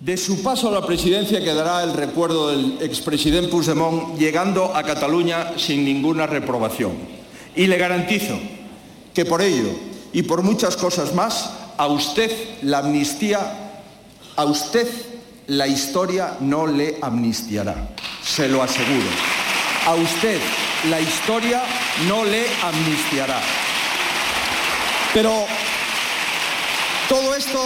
De su paso a la presidencia quedará el recuerdo del expresidente Puigdemont llegando a Cataluña sin ninguna reprobación. Y le garantizo que por ello y por muchas cosas más, a usted la amnistía, a usted la historia no le amnistiará, se lo aseguro. A usted la historia no le amnistiará. Pero todo esto,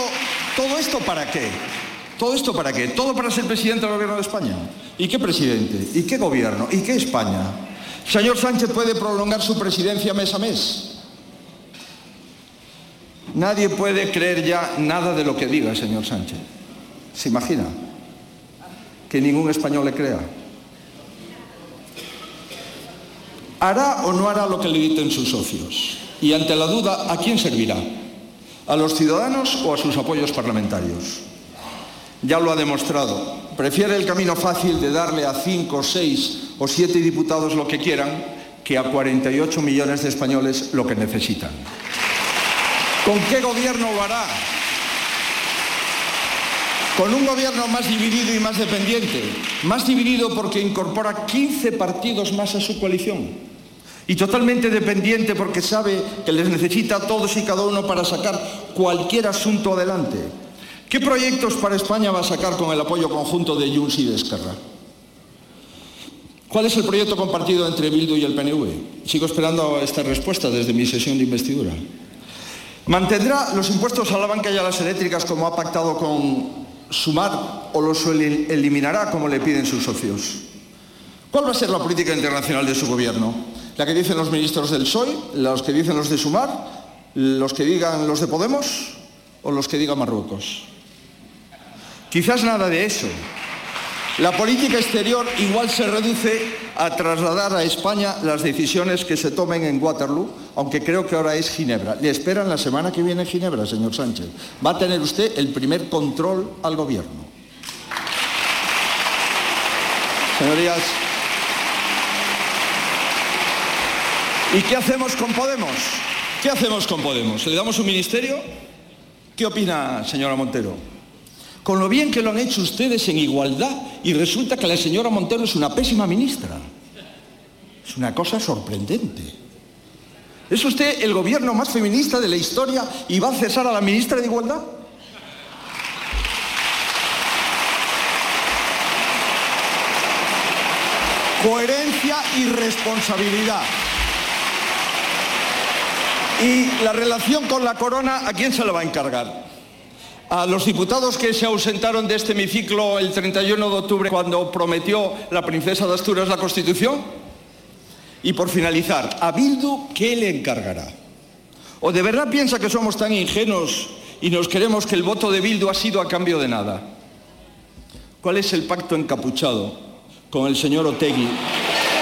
todo esto para qué? ¿Todo esto para qué? ¿Todo para ser presidente del gobierno de España? ¿Y qué presidente? ¿Y qué gobierno? ¿Y qué España? Señor Sánchez puede prolongar su presidencia mes a mes. Nadie puede creer ya nada de lo que diga señor Sánchez. ¿Se imagina? Que ningún español le crea. ¿Hará o no hará lo que le dicen sus socios? Y ante la duda, ¿a quién servirá? ¿A los ciudadanos o a sus apoyos parlamentarios? Ya lo ha demostrado. Prefiere el camino fácil de darle a cinco, seis o siete diputados lo que quieran que a 48 millones de españoles lo que necesitan. ¿Con qué gobierno lo hará? Con un gobierno más dividido y más dependiente. Más dividido porque incorpora 15 partidos más a su coalición. Y totalmente dependiente porque sabe que les necesita a todos y cada uno para sacar cualquier asunto adelante. ¿Qué proyectos para España va a sacar con el apoyo conjunto de Junts y de Esquerra? ¿Cuál es el proyecto compartido entre Bildu y el PNV? Sigo esperando esta respuesta desde mi sesión de investidura. ¿Mantendrá los impuestos a la banca y a las eléctricas como ha pactado con Sumar o los eliminará como le piden sus socios? ¿Cuál va a ser la política internacional de su gobierno? ¿La que dicen los ministros del PSOE, los que dicen los de Sumar, los que digan los de Podemos o los que diga Marruecos? Quizás nada de eso. La política exterior igual se reduce a trasladar a España las decisiones que se tomen en Waterloo, aunque creo que ahora es Ginebra. Le esperan la semana que viene en Ginebra, señor Sánchez. Va a tener usted el primer control al gobierno. Señorías, ¿y qué hacemos con Podemos? ¿Qué hacemos con Podemos? ¿Le damos un ministerio? ¿Qué opina, señora Montero? Con lo bien que lo han hecho ustedes en igualdad y resulta que la señora Montero es una pésima ministra. Es una cosa sorprendente. ¿Es usted el gobierno más feminista de la historia y va a cesar a la ministra de Igualdad? Coherencia y responsabilidad. Y la relación con la corona, ¿a quién se la va a encargar? A los diputados que se ausentaron de este hemiciclo el 31 de octubre cuando prometió la princesa de Asturias la Constitución? Y por finalizar, ¿a Bildu qué le encargará? ¿O de verdad piensa que somos tan ingenuos y nos queremos que el voto de Bildu ha sido a cambio de nada? ¿Cuál es el pacto encapuchado con el señor Otegui?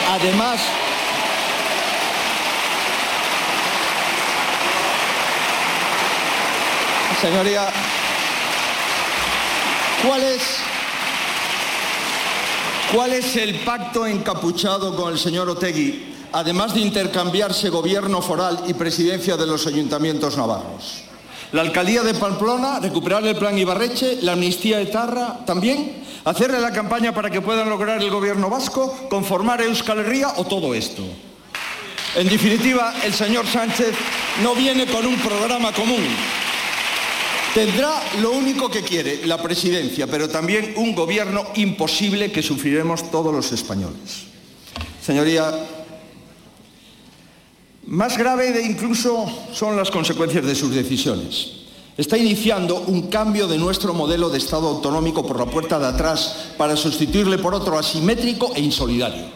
Además, señoría, ¿Cuál es, ¿Cuál es el pacto encapuchado con el señor Otegui, además de intercambiarse gobierno foral y presidencia de los ayuntamientos navarros? La alcaldía de Pamplona, recuperar el plan Ibarreche, la amnistía de Tarra también, hacerle la campaña para que puedan lograr el gobierno vasco, conformar Euskal Herria o todo esto. En definitiva, el señor Sánchez no viene con un programa común, Tendrá lo único que quiere, la presidencia, pero también un gobierno imposible que sufriremos todos los españoles. Señoría, más grave de incluso son las consecuencias de sus decisiones. Está iniciando un cambio de nuestro modelo de Estado autonómico por la puerta de atrás para sustituirle por otro asimétrico e insolidario.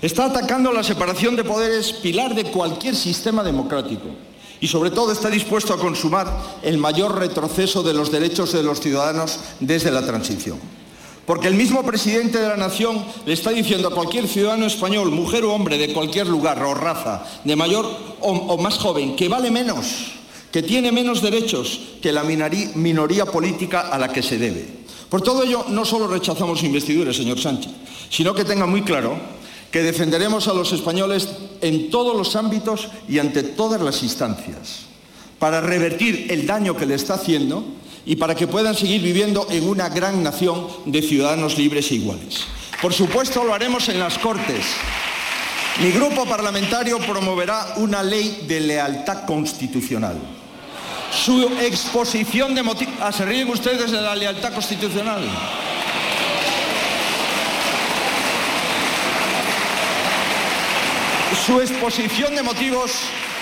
Está atacando la separación de poderes, pilar de cualquier sistema democrático y sobre todo está dispuesto a consumar el mayor retroceso de los derechos de los ciudadanos desde la transición. Porque el mismo presidente de la Nación le está diciendo a cualquier ciudadano español, mujer o hombre de cualquier lugar o raza, de mayor o, más joven, que vale menos, que tiene menos derechos que la minoría política a la que se debe. Por todo ello, no solo rechazamos investidura, señor Sánchez, sino que tenga muy claro que defenderemos a los españoles en todos los ámbitos y ante todas las instancias, para revertir el daño que le está haciendo y para que puedan seguir viviendo en una gran nación de ciudadanos libres e iguales. Por supuesto, lo haremos en las Cortes. Mi grupo parlamentario promoverá una ley de lealtad constitucional. Su exposición de motivos... Ah, ¿Se ríen ustedes de la lealtad constitucional? Su exposición de motivos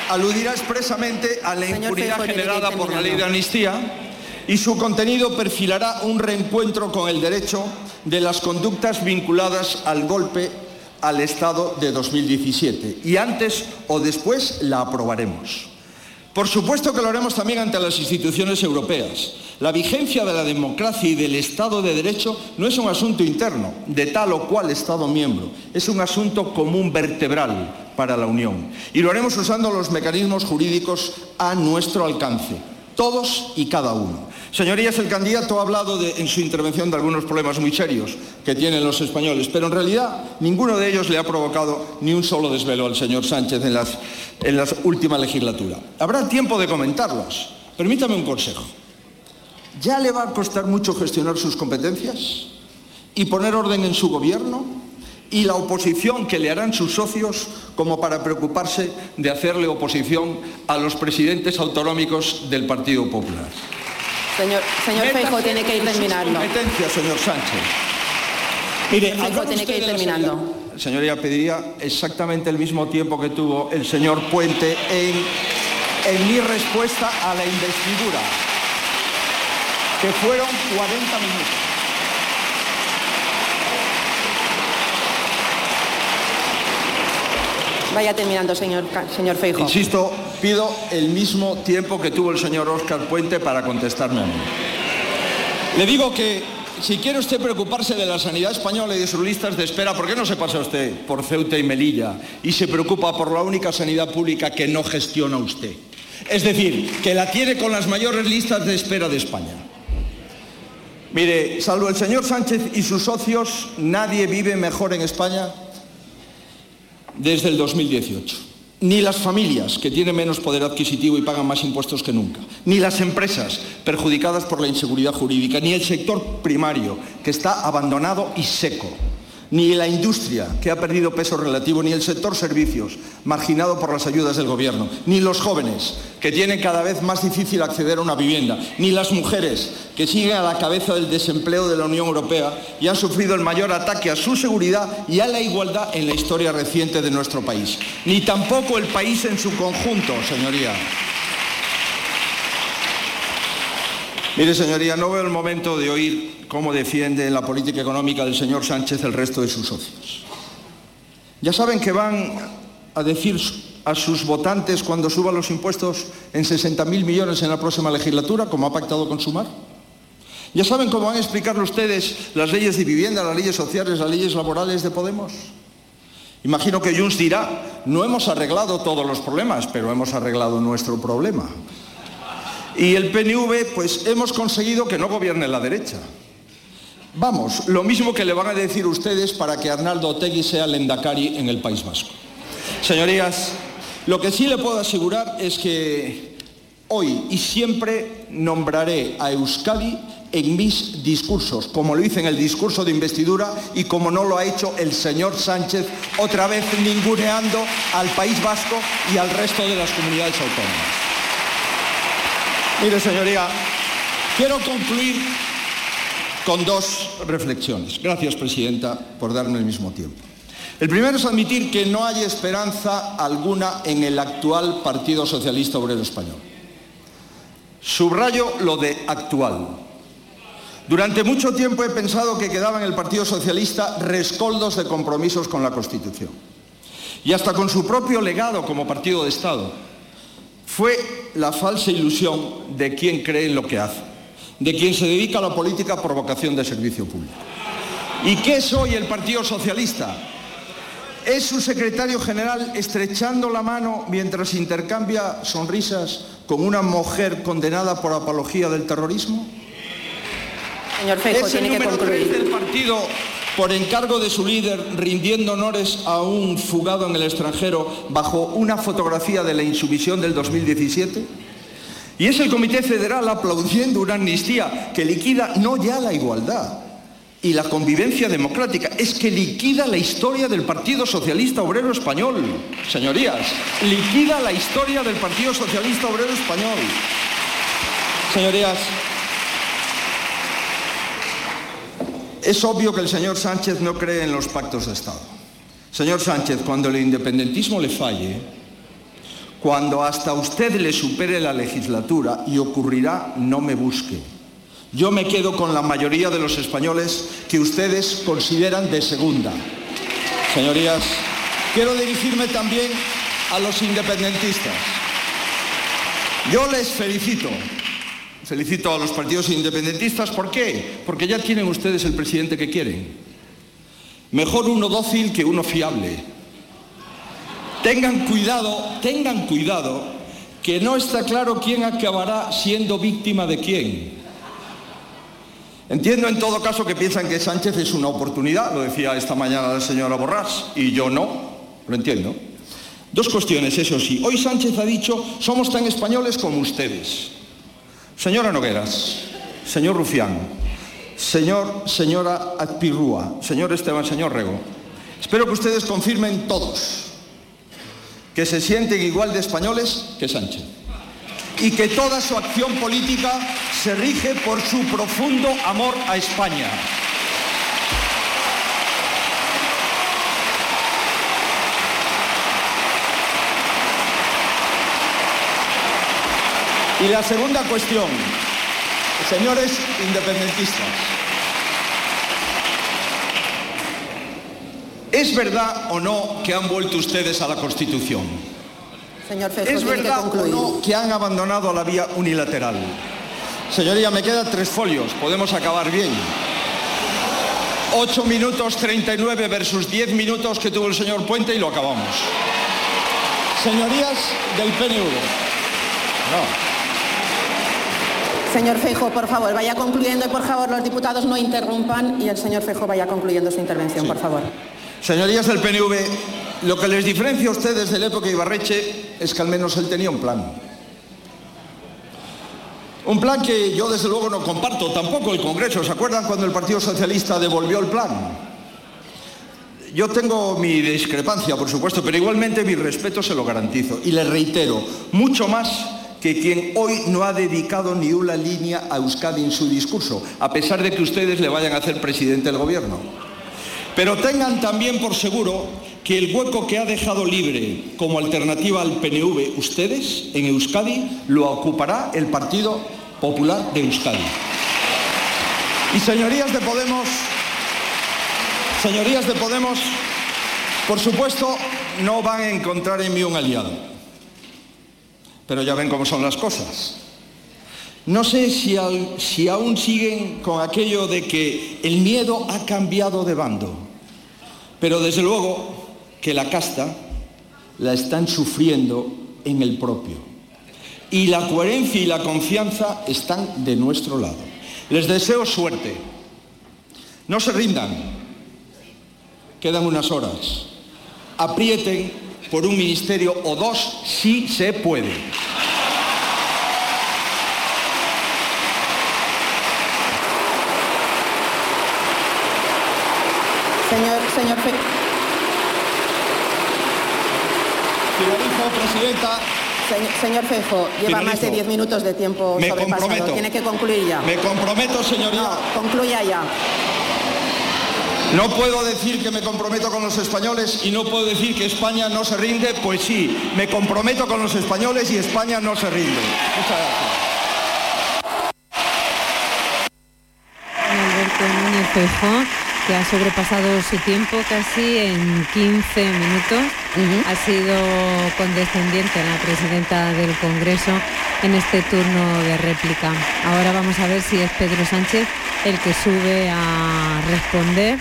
aludirá expresamente a la impunidad generada por la ley de amnistía y su contenido perfilará un reencuentro con el derecho de las conductas vinculadas al golpe al Estado de 2017 y antes o después la aprobaremos. Por supuesto que lo haremos también ante las instituciones europeas. La vigencia de la democracia y del Estado de Derecho no es un asunto interno de tal o cual Estado miembro, es un asunto común vertebral para la Unión. Y lo haremos usando los mecanismos jurídicos a nuestro alcance, todos y cada uno. Señorías, el candidato ha hablado en su intervención de algunos problemas muy serios que tienen los españoles, pero en realidad ninguno de ellos le ha provocado ni un solo desvelo al señor Sánchez en, en la última legislatura. Habrá tiempo de comentarlos. Permítame un consejo. ¿Ya le va a costar mucho gestionar sus competencias y poner orden en su gobierno? Y la oposición que le harán sus socios como para preocuparse de hacerle oposición a los presidentes autonómicos del Partido Popular. Señor, señor Feijo, tiene que ir terminando. Competencia, señor Sánchez. Mire, Feijo, tiene que ir terminando. Señoría, pediría exactamente el mismo tiempo que tuvo el señor Puente en, en mi respuesta a la investidura, que fueron 40 minutos. Vaya terminando, señor, señor Feijo. Insisto, pido el mismo tiempo que tuvo el señor Óscar Puente para contestarme a mí. Le digo que si quiere usted preocuparse de la sanidad española y de sus listas de espera, ¿por qué no se pasa usted por Ceuta y Melilla y se preocupa por la única sanidad pública que no gestiona usted? Es decir, que la tiene con las mayores listas de espera de España. Mire, salvo el señor Sánchez y sus socios, nadie vive mejor en España desde el 2018. Ni las familias, que tienen menos poder adquisitivo y pagan más impuestos que nunca, ni las empresas perjudicadas por la inseguridad jurídica, ni el sector primario, que está abandonado y seco ni la industria, que ha perdido peso relativo, ni el sector servicios, marginado por las ayudas del Gobierno, ni los jóvenes, que tienen cada vez más difícil acceder a una vivienda, ni las mujeres, que siguen a la cabeza del desempleo de la Unión Europea y han sufrido el mayor ataque a su seguridad y a la igualdad en la historia reciente de nuestro país, ni tampoco el país en su conjunto, señoría. Mire, señoría, no veo el momento de oír cómo defiende la política económica del señor Sánchez el resto de sus socios. Ya saben que van a decir a sus votantes cuando suban los impuestos en 60.000 millones en la próxima legislatura, como ha pactado con Sumar. Ya saben cómo van a explicarle ustedes las leyes de vivienda, las leyes sociales, las leyes laborales de Podemos. Imagino que Junts dirá, no hemos arreglado todos los problemas, pero hemos arreglado nuestro problema. Y el PNV, pues hemos conseguido que no gobierne la derecha. Vamos, lo mismo que le van a decir ustedes para que Arnaldo Otegui sea el Endacari en el País Vasco. Señorías, lo que sí le puedo asegurar es que hoy y siempre nombraré a Euskadi en mis discursos, como lo hice en el discurso de investidura y como no lo ha hecho el señor Sánchez, otra vez ninguneando al País Vasco y al resto de las comunidades autónomas. Mire, señoría, quiero concluir con dos reflexiones. Gracias, Presidenta, por darme el mismo tiempo. El primero es admitir que no hay esperanza alguna en el actual Partido Socialista Obrero Español. Subrayo lo de actual. Durante mucho tiempo he pensado que quedaba en el Partido Socialista rescoldos de compromisos con la Constitución y hasta con su propio legado como partido de Estado fue la falsa ilusión de quien cree en lo que hace, de quien se dedica a la política por vocación de servicio público. ¿Y qué es hoy el Partido Socialista? ¿Es su secretario general estrechando la mano mientras intercambia sonrisas con una mujer condenada por apología del terrorismo? Señor Feijo, ¿Es el tiene que número concluir. tres del partido por encargo de su líder rindiendo honores a un fugado en el extranjero bajo una fotografía de la insumisión del 2017? Y es el Comité Federal aplaudiendo una amnistía que liquida no ya la igualdad y la convivencia democrática, es que liquida la historia del Partido Socialista Obrero Español. Señorías, liquida la historia del Partido Socialista Obrero Español. Señorías, es obvio que el señor Sánchez no cree en los pactos de Estado. Señor Sánchez, cuando el independentismo le falle, cuando hasta usted le supere la legislatura, y ocurrirá, no me busque. Yo me quedo con la mayoría de los españoles que ustedes consideran de segunda. Señorías, quiero dirigirme también a los independentistas. Yo les felicito. Felicito a los partidos independentistas. ¿Por qué? Porque ya tienen ustedes el presidente que quieren. Mejor uno dócil que uno fiable Tengan cuidado, tengan cuidado, que no está claro quién acabará siendo víctima de quién. Entiendo en todo caso que piensan que Sánchez es una oportunidad, lo decía esta mañana la señora Borrás, y yo no, lo entiendo. Dos cuestiones, eso sí. Hoy Sánchez ha dicho, somos tan españoles como ustedes. Señora Nogueras, señor Rufián, señor, señora Azpirrúa, señor Esteban, señor Rego, espero que ustedes confirmen todos que se sienten igual de españoles que Sánchez y que toda su acción política se rige por su profundo amor a España. Y la segunda cuestión, señores independentistas, ¿Es verdad o no que han vuelto ustedes a la Constitución? Señor ¿Es verdad o no que han abandonado la vía unilateral? Señoría, me quedan tres folios, podemos acabar bien. 8 minutos 39 versus 10 minutos que tuvo el señor Puente y lo acabamos. Señorías del PNV. No. Señor Fejo, por favor, vaya concluyendo y por favor los diputados no interrumpan y el señor Fejo vaya concluyendo su intervención, por favor. Señorías del PNV, lo que les diferencia a ustedes de la época Ibarreche es que al menos él tenía un plan. Un plan que yo desde luego no comparto, tampoco el Congreso. ¿Se acuerdan cuando el Partido Socialista devolvió el plan? Yo tengo mi discrepancia, por supuesto, pero igualmente mi respeto se lo garantizo. Y le reitero, mucho más que quien hoy no ha dedicado ni una línea a Euskadi en su discurso, a pesar de que ustedes le vayan a hacer presidente del gobierno. Pero tengan también por seguro que el hueco que ha dejado libre como alternativa al PNV ustedes en Euskadi lo ocupará el Partido Popular de Euskadi. Y señorías de Podemos, señorías de Podemos, por supuesto, no van a encontrar en mí un aliado. Pero ya ven cómo son las cosas. No sé si, aún siguen con aquello de que el miedo ha cambiado de bando. Pero desde luego que la casta la están sufriendo en el propio. Y la coherencia y la confianza están de nuestro lado. Les deseo suerte. No se rindan. Quedan unas horas. Aprieten por un ministerio o dos si se puede. Señor, señor presidenta. Señor, Fejo, lleva más de 10 minutos de tiempo Me Comprometo. Tiene que concluir ya. Me comprometo, señoría. No, concluya ya. No puedo decir que me comprometo con los españoles y no puedo decir que España no se rinde, pues sí, me comprometo con los españoles y España no se rinde. Muchas gracias que ha sobrepasado su tiempo casi en 15 minutos. Ha sido condescendiente la presidenta del Congreso en este turno de réplica. Ahora vamos a ver si es Pedro Sánchez el que sube a responder.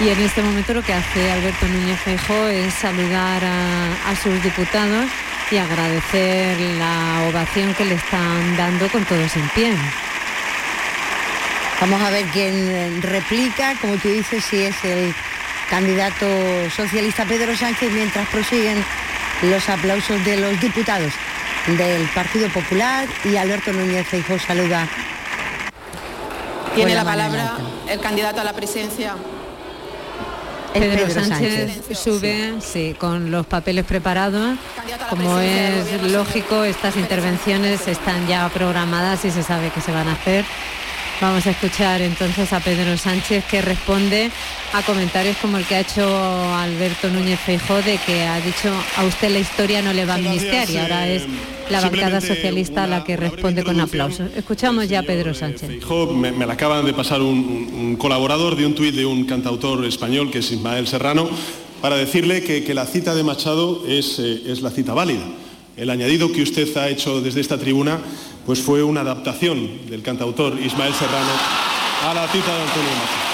Y en este momento lo que hace Alberto Núñez Feijóo es saludar a, a sus diputados y agradecer la ovación que le están dando con todos en pie. Vamos a ver quién replica, como tú dices, si es el candidato socialista Pedro Sánchez, mientras prosiguen los aplausos de los diputados. del Partido Popular y Alberto Núñez Feijóo saluda. Tiene la palabra el candidato a la presidencia. Pedro, Sánchez, sube, sí. con los papeles preparados. Como es lógico, estas intervenciones están ya programadas y se sabe que se van a hacer. Vamos a escuchar entonces a Pedro Sánchez que responde a comentarios como el que ha hecho Alberto Núñez Feijó de que ha dicho a usted la historia no le va a amnistiar y ahora es la bancada socialista la que responde con aplausos. Escuchamos ya a Pedro Sánchez. Feijó, me, me la acaban de pasar un, colaborador de un tuit de un cantautor español que es Ismael Serrano para decirle que, la cita de Machado es, eh, es la cita válida. El añadido que usted ha hecho desde esta tribuna pues fue una adaptación del cantautor Ismael Serrano a la cita de Antonio Machado.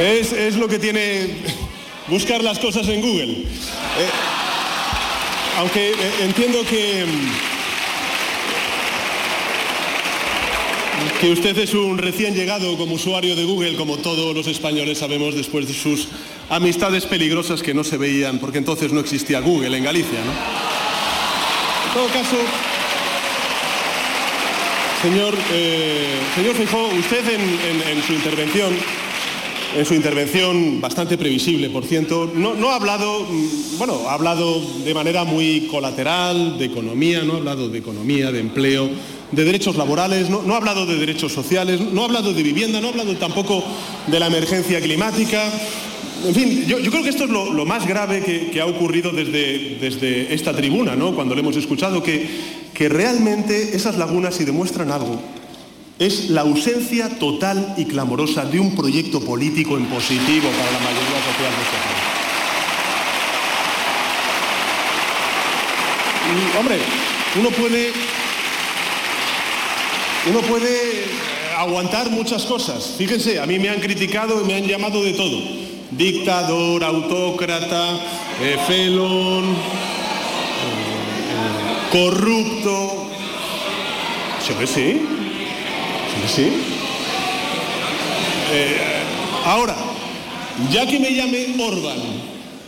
Es, es, lo que tiene buscar las cosas en Google. Eh, aunque eh, entiendo que, que usted es un recién llegado como usuario de Google, como todos los españoles sabemos después de sus amistades peligrosas que no se veían, porque entonces no existía Google en Galicia. ¿no? En todo caso, señor, eh, señor usted en su intervención en su intervención, bastante previsible, por cierto, no, ha hablado, mm, bueno, ha hablado de manera muy colateral de economía, no ha hablado de economía, de empleo, de derechos laborales, no, ha hablado de derechos sociales, no ha hablado de vivienda, no ha hablado tampoco de la emergencia climática. En fin, yo, creo que esto es lo, más grave que, ha ocurrido desde, desde, esta tribuna, ¿no? cuando le hemos escuchado, que, que realmente esas lagunas, si demuestran algo, es la ausencia total y clamorosa de un proyecto político en positivo para la mayoría social de este país. Hombre, uno puede, uno puede aguantar muchas cosas. Fíjense, a mí me han criticado y me han llamado de todo. Dictador, autócrata, eh, felón, eh, eh, corrupto. Sí, sí, ¿Sí? Eh, ahora, ya que me llame Orban,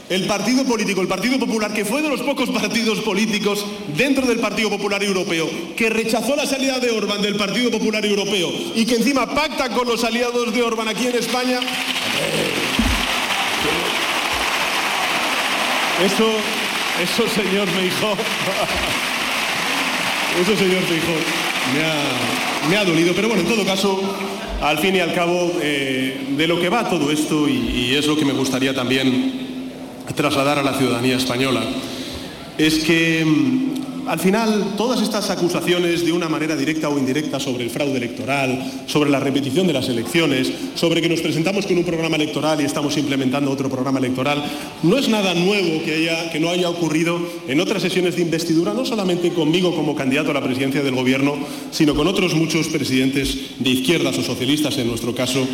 el partido político, el Partido Popular, que fue de los pocos partidos políticos dentro del Partido Popular Europeo, que rechazó la salida de Orban del Partido Popular Europeo y que encima pacta con los aliados de Orban aquí en España, eso, eso señor Feijó, eso señor Feijó, me ha, me ha dolido, pero bueno, en todo caso, al fin y al cabo, eh, de lo que va todo esto, y es lo que me gustaría también trasladar a la ciudadanía española, es que mm, al final, todas estas acusaciones de una manera directa o indirecta sobre el fraude electoral, sobre la repetición de las elecciones, sobre que nos presentamos con un programa electoral y estamos implementando otro programa electoral, no es nada nuevo que, haya, que no haya ocurrido en otras sesiones de investidura, no solamente conmigo como candidato a la presidencia del Gobierno, sino con otros muchos presidentes de izquierdas o socialistas, en nuestro caso,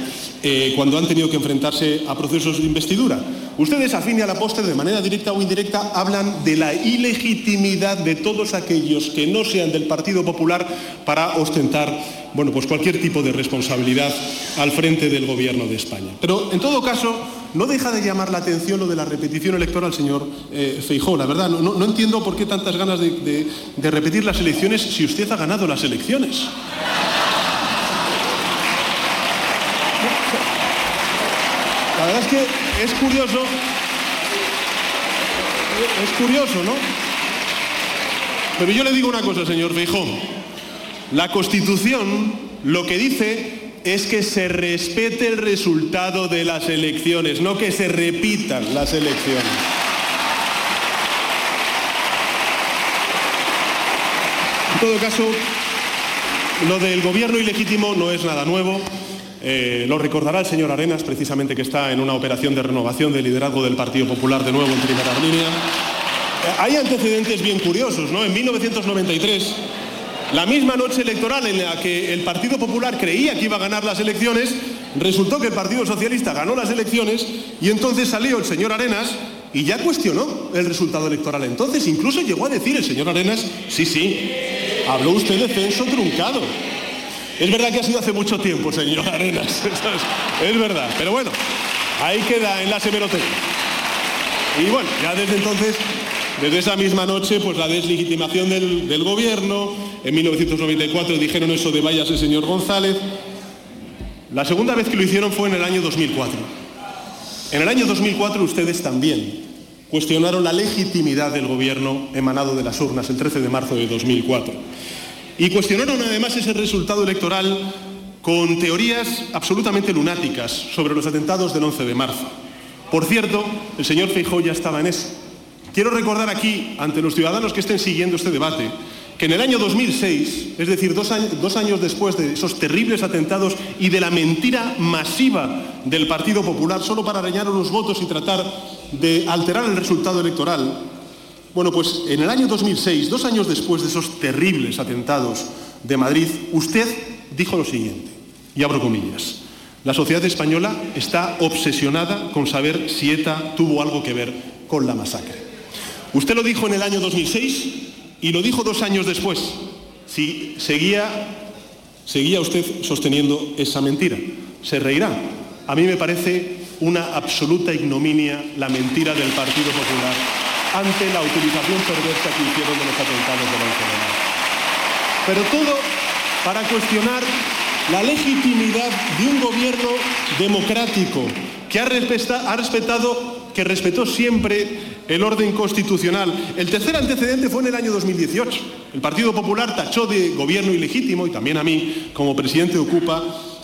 eh, cuando han tenido que enfrentarse a procesos de investidura. Ustedes, a fin y a la postre, de manera directa o indirecta, hablan de la ilegitimidad de todos aquellos que no sean del Partido Popular para ostentar bueno, pues cualquier tipo de responsabilidad al frente del Gobierno de España. Pero, en todo caso, no deja de llamar la atención lo de la repetición electoral, señor eh, Feijó. La verdad, no, entiendo por qué tantas ganas de repetir las elecciones si usted ha ganado las elecciones. La verdad es que es curioso, es curioso, ¿no? Pero yo le digo una cosa, señor Feijón. La Constitución lo que dice es que se respete el resultado de las elecciones, no que se repitan las elecciones. En todo caso, lo del gobierno ilegítimo no es nada nuevo. Eh, lo recordará el señor Arenas, precisamente que está en una operación de renovación del liderazgo del Partido Popular de nuevo en primera línea. Eh, hay antecedentes bien curiosos, ¿no? En 1993, la misma noche electoral en la que el Partido Popular creía que iba a ganar las elecciones, resultó que el Partido Socialista ganó las elecciones y entonces salió el señor Arenas y ya cuestionó el resultado electoral entonces. Incluso llegó a decir el señor Arenas, sí, sí, habló usted de censo truncado. Es verdad que ha sido hace mucho tiempo, señor Arenas, es, verdad, pero bueno, ahí queda en la hemeroteca. Y bueno, ya desde entonces desde esa misma noche, pues la deslegitimación del, gobierno, en 1994 dijeron eso de váyase señor González. La segunda vez que lo hicieron fue en el año 2004. En el año 2004 ustedes también cuestionaron la legitimidad del gobierno emanado de las urnas el 13 de marzo de 2004. Y cuestionaron además ese resultado electoral con teorías absolutamente lunáticas sobre los atentados del 11 de marzo. Por cierto, el señor Feijóo ya estaba en eso. Quiero recordar aquí, ante los ciudadanos que estén siguiendo este debate, que en el año 2006, es decir, dos años, después de esos terribles atentados y de la mentira masiva del Partido Popular, solo para rellenar unos votos y tratar de alterar el resultado electoral, bueno, pues en el año 2006, dos años después de esos terribles atentados de Madrid, usted dijo lo siguiente, y abro comillas, la sociedad española está obsesionada con saber si ETA tuvo algo que ver con la masacre. Usted lo dijo en el año 2006 y lo dijo dos años después. Si seguía, seguía usted sosteniendo esa mentira. Se reirá. A mí me parece una absoluta ignominia la mentira del Partido Popular ante la utilización perversa que hicieron de los atentados de la Pero todo para cuestionar la legitimidad de un gobierno democrático que ha respetado, que respetó siempre el orden constitucional. El tercer antecedente fue en el año 2018. El Partido Popular tachó de gobierno ilegítimo, y también a mí, como presidente de Ocupa,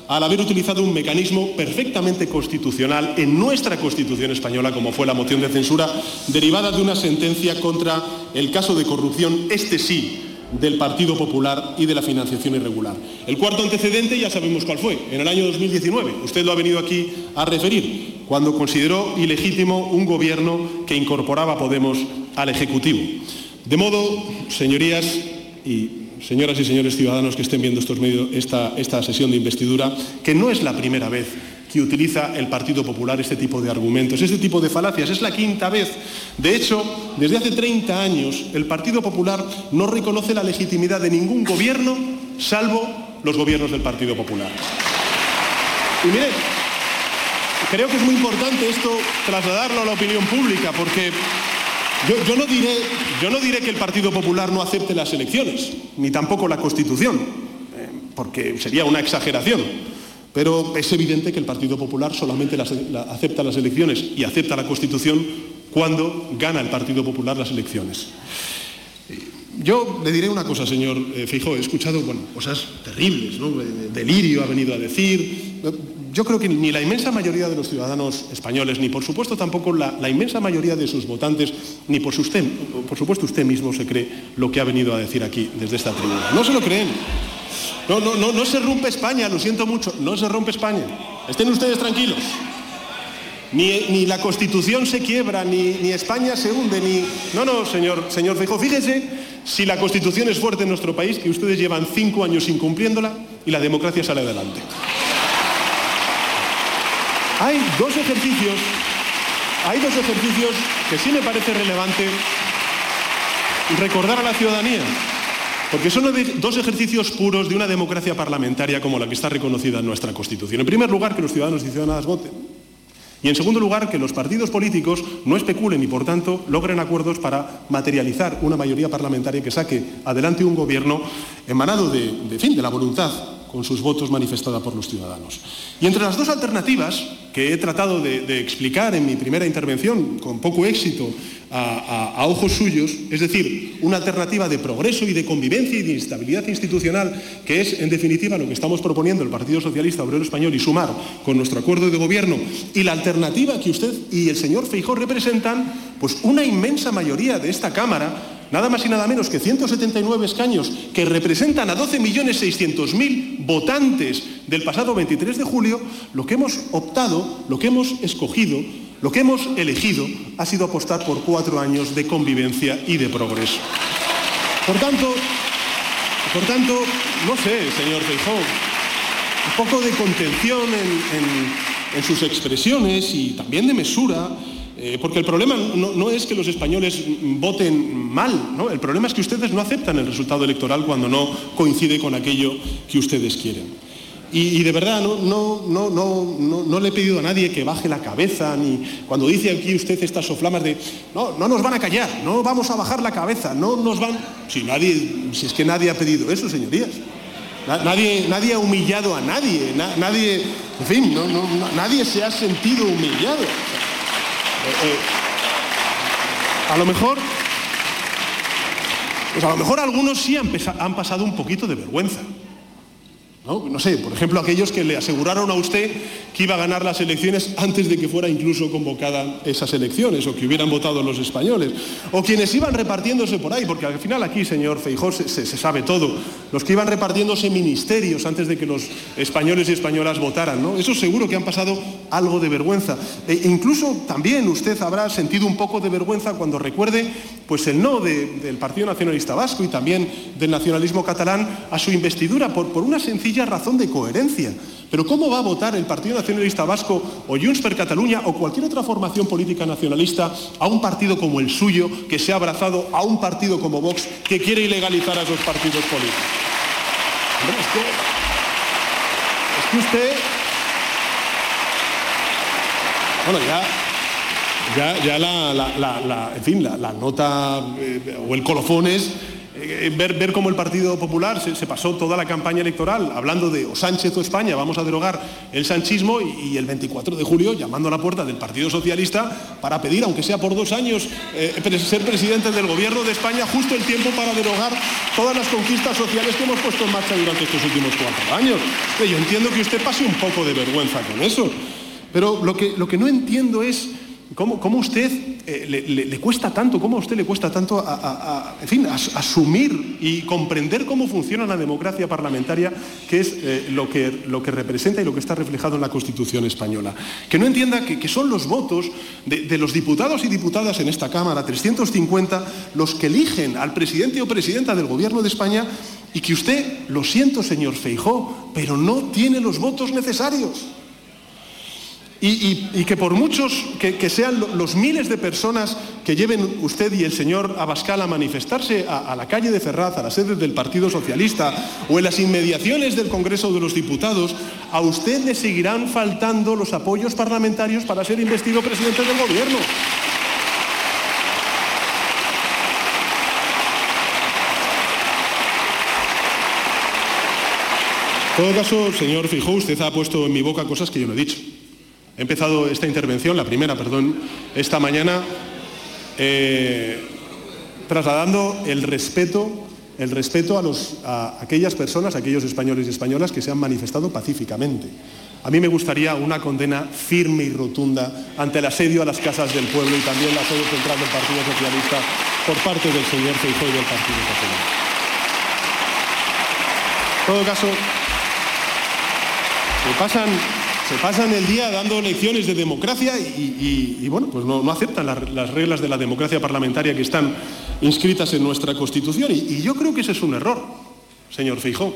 al haber utilizado un mecanismo perfectamente constitucional en nuestra Constitución española, como fue la moción de censura, derivada de una sentencia contra el caso de corrupción, este sí, del Partido Popular y de la financiación irregular. El cuarto antecedente ya sabemos cuál fue, en el año 2019. Usted lo ha venido aquí a referir, cuando consideró ilegítimo un gobierno que incorporaba Podemos al Ejecutivo. De modo, señorías y señoras y señores ciudadanos que estén viendo esta sesión de investidura, que no es la primera vez que utiliza el Partido Popular este tipo de argumentos, este tipo de falacias. Es la quinta vez. De hecho, desde hace 30 años el Partido Popular no reconoce la legitimidad de ningún gobierno salvo los gobiernos del Partido Popular. Y miren, creo que es muy importante esto trasladarlo a la opinión pública porque yo, no diré, que el Partido Popular no acepte las elecciones, ni tampoco la Constitución, eh, porque sería una exageración. Pero es evidente que el Partido Popular solamente acepta las elecciones y acepta la Constitución cuando gana el Partido Popular las elecciones. Yo le diré una cosa, señor eh, Feijóo, he escuchado cosas terribles, ¿no? delirio ha venido a decir. Yo creo que ni la inmensa mayoría de los ciudadanos españoles, ni por supuesto tampoco la, inmensa mayoría de sus votantes, ni por, usted, por supuesto usted mismo se cree lo que ha venido a decir aquí desde esta tribuna. No se lo creen. No, no, no, no se rompe España, lo siento mucho, no se rompe España. Estén ustedes tranquilos. Ni, la Constitución se quiebra, ni, España se hunde, ni... No, no, señor, señor Feijóo, fíjese si la Constitución es fuerte en nuestro país, que ustedes llevan cinco años incumpliéndola y la democracia sale adelante. Hay dos ejercicios, hay dos ejercicios que sí me parece relevante recordar a la ciudadanía. Porque son dos ejercicios puros de una democracia parlamentaria como la que está reconocida en nuestra Constitución. En primer lugar, que los ciudadanos y ciudadanas voten. Y en segundo lugar, que los partidos políticos no especulen y, por tanto, logren acuerdos para materializar una mayoría parlamentaria que saque adelante un gobierno emanado de, fin, de la voluntad con sus votos manifestada por los ciudadanos. Y entre las dos alternativas que he tratado de explicar en mi primera intervención, con poco éxito, a, ojos suyos, es decir, una alternativa de progreso y de convivencia y de estabilidad institucional, que es, en definitiva, lo que estamos proponiendo el Partido Socialista Obrero Español y sumar con nuestro acuerdo de gobierno, y la alternativa que usted y el señor Feijó representan, pues una inmensa mayoría de esta Cámara nada más y nada menos que 179 escaños que representan a 12.600.000 votantes del pasado 23 de julio, lo que hemos optado, lo que hemos escogido lo que hemos elegido ha sido apostar por cuatro años de convivencia y de progreso. Por tanto, por tanto no sé, señor Feijóo, un poco de contención en, sus expresiones y también de mesura Eh, porque el problema no, es que los españoles voten mal, el problema es que ustedes no aceptan el resultado electoral cuando no coincide con aquello que ustedes quieren. Y, de verdad, no, no le he pedido a nadie que baje la cabeza, ni cuando dice aquí usted estas soflamas de, no, no nos van a callar, no vamos a bajar la cabeza, no nos van... Si, nadie, si es que nadie ha pedido eso, señorías. Nadie, nadie ha humillado a nadie, nadie, en fin, nadie se ha sentido humillado. Eh, eh, a lo mejor, pues a lo mejor algunos sí han pasado un poquito de vergüenza. ¿no? sé, por ejemplo, aquellos que le aseguraron a usted que iba a ganar las elecciones antes de que fuera incluso convocada esas elecciones o que hubieran votado los españoles, o quienes iban repartiéndose por ahí, porque al final aquí, señor Feijó, se, sabe todo, los que iban repartiéndose ministerios antes de que los españoles y españolas votaran, ¿no? Eso seguro que han pasado algo de vergüenza. E incluso también usted habrá sentido un poco de vergüenza cuando recuerde pues el no del Partido Nacionalista Vasco y también del nacionalismo catalán a su investidura por, por una sencilla razón de coherencia. Pero ¿cómo va a votar el Partido Nacionalista Vasco o Junts per Cataluña o cualquier otra formación política nacionalista a un partido como el suyo que se ha abrazado a un partido como Vox que quiere ilegalizar a esos partidos políticos? es que usted... Bueno, ya ya, la, en fin, la, nota eh, o el colofón es eh, ver, ver cómo el Partido Popular se, pasó toda la campaña electoral hablando de o Sánchez o España, vamos a derogar el sanchismo y, el 24 de julio llamando a la puerta del Partido Socialista para pedir, aunque sea por dos años, eh, ser presidente del Gobierno de España justo el tiempo para derogar todas las conquistas sociales que hemos puesto en marcha durante estos últimos cuatro años. Yo entiendo que usted pase un poco de vergüenza con eso, pero lo que, no entiendo es ¿Cómo, usted eh, le, cuesta tanto, cómo a usted le cuesta tanto fin, asumir y comprender cómo funciona la democracia parlamentaria, que es eh, lo, que, representa y lo que está reflejado en la Constitución española? Que no entienda que, son los votos de, los diputados y diputadas en esta Cámara, 350, los que eligen al presidente o presidenta del Gobierno de España y que usted, lo siento señor Feijó, pero no tiene los votos necesarios. Y, que por muchos que, sean los miles de personas que lleven usted y el señor Abascal a manifestarse a, la calle de Ferraz, a la sede del Partido Socialista o en las inmediaciones del Congreso de los Diputados, a usted le seguirán faltando los apoyos parlamentarios para ser investido presidente del Gobierno. En todo caso, señor Fijó, usted ha puesto en mi boca cosas que yo no he dicho. He empezado esta intervención, la primera, perdón, esta mañana, eh, trasladando el respeto, el respeto a, aquellas personas, a aquellos españoles y españolas que se han manifestado pacíficamente. A mí me gustaría una condena firme y rotunda ante el asedio a las casas del pueblo y también el asedio central del Partido Socialista por parte del señor Feijóo del Partido Socialista. En todo caso, se pasan se pasan el día dando lecciones de democracia y, bueno, pues no, aceptan las, reglas de la democracia parlamentaria que están inscritas en nuestra Constitución. Y, yo creo que ese es un error, señor Feijó,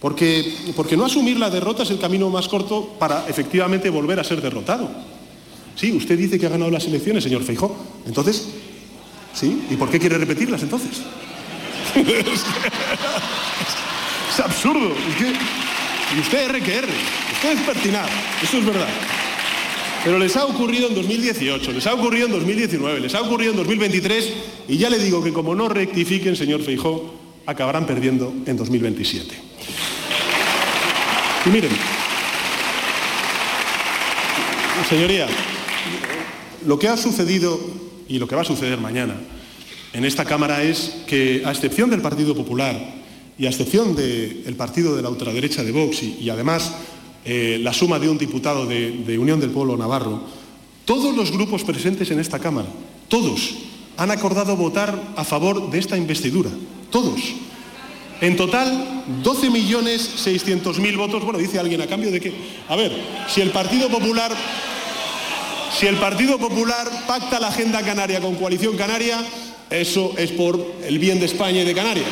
porque, porque no asumir la derrota es el camino más corto para efectivamente volver a ser derrotado. Sí, usted dice que ha ganado las elecciones, señor Feijó. Entonces, ¿sí? ¿Y por qué quiere repetirlas entonces? es absurdo. Y usted R que R. Usted es pertinaz. Eso es verdad. Pero les ha ocurrido en 2018, les ha ocurrido en 2019, les ha ocurrido en 2023 y ya le digo que como no rectifiquen, señor Feijó, acabarán perdiendo en 2027. Y miren, señoría, lo que ha sucedido y lo que va a suceder mañana en esta Cámara es que, a excepción del Partido Popular, y a excepción del partido de la ultraderecha de Vox y, además eh, la suma de un diputado de, Unión del Pueblo Navarro, todos los grupos presentes en esta Cámara, todos, han acordado votar a favor de esta investidura. Todos. En total, 12.600.000 votos. Bueno, dice alguien, ¿a cambio de qué? A ver, si el Partido Popular... Si el Partido Popular pacta la agenda canaria con Coalición Canaria, eso es por el bien de España y de Canarias.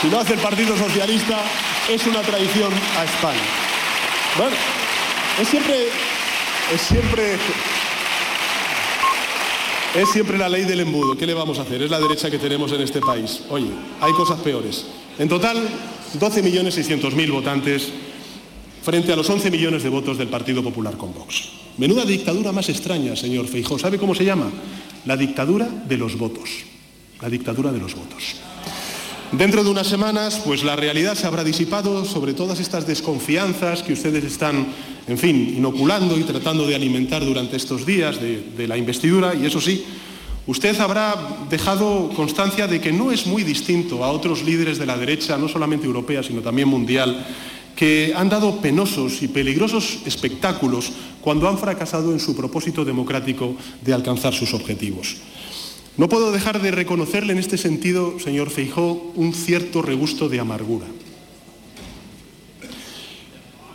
Si lo hace el Partido Socialista, es una traición a España. Bueno, es siempre, es siempre, Es siempre la ley del embudo. ¿Qué le vamos a hacer? Es la derecha que tenemos en este país. Oye, hay cosas peores. En total, 12.600.000 votantes frente a los 11 millones de votos del Partido Popular con Vox. Menuda dictadura más extraña, señor Feijó. ¿Sabe cómo se llama? La dictadura de los votos. La dictadura de los votos. Dentro de unas semanas, pues la realidad se habrá disipado sobre todas estas desconfianzas que ustedes están, en fin, inoculando y tratando de alimentar durante estos días de, la investidura. Y eso sí, usted habrá dejado constancia de que no es muy distinto a otros líderes de la derecha, no solamente europea, sino también mundial, que han dado penosos y peligrosos espectáculos cuando han fracasado en su propósito democrático de alcanzar sus objetivos. No puedo dejar de reconocerle en este sentido, señor Feijó, un cierto regusto de amargura.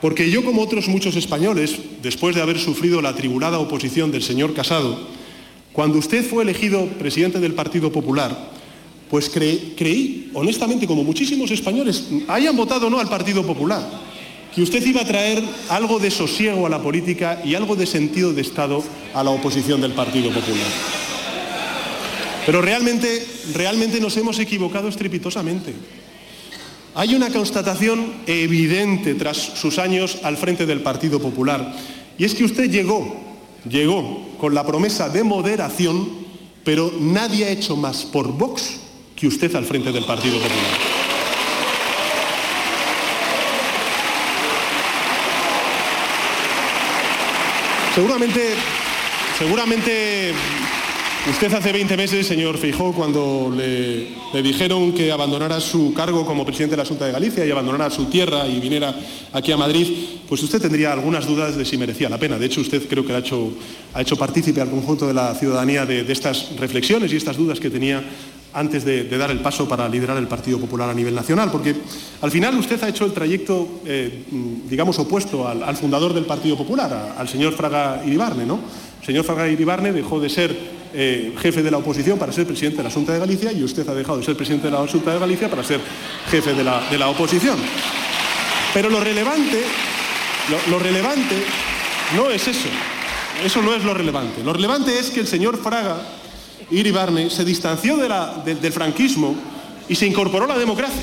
Porque yo, como otros muchos españoles, después de haber sufrido la atribulada oposición del señor Casado, cuando usted fue elegido presidente del Partido Popular, pues creí, creí, honestamente, como muchísimos españoles, hayan votado no al Partido Popular, que usted iba a traer algo de sosiego a la política y algo de sentido de Estado a la oposición del Partido Popular. Pero realmente, realmente nos hemos equivocado estrepitosamente. Hay una constatación evidente tras sus años al frente del Partido Popular, y es que usted llegó, llegó con la promesa de moderación, pero nadie ha hecho más por Vox que usted al frente del Partido Popular. Seguramente, seguramente Usted hace 20 meses, señor Feijó, cuando le, dijeron que abandonara su cargo como presidente de la Junta de Galicia y abandonara su tierra y viniera aquí a Madrid, pues usted tendría algunas dudas de si merecía la pena. De hecho, usted creo que ha hecho, ha hecho partícipe al conjunto de la ciudadanía de, estas reflexiones y estas dudas que tenía antes de, dar el paso para liderar el Partido Popular a nivel nacional, porque al final usted ha hecho el trayecto, eh, digamos, opuesto al, fundador del Partido Popular, al señor Fraga Iribarne, ¿no? El señor Fraga Iribarne dejó de ser eh, jefe de la oposición para ser presidente de la Junta de Galicia y usted ha dejado de ser presidente de la Junta de Galicia para ser jefe de la, de la oposición. Pero lo relevante, lo, relevante no es eso. Eso no es lo relevante. Lo relevante es que el señor Fraga Iribarne se distanció del franquismo y se incorporó a la democracia.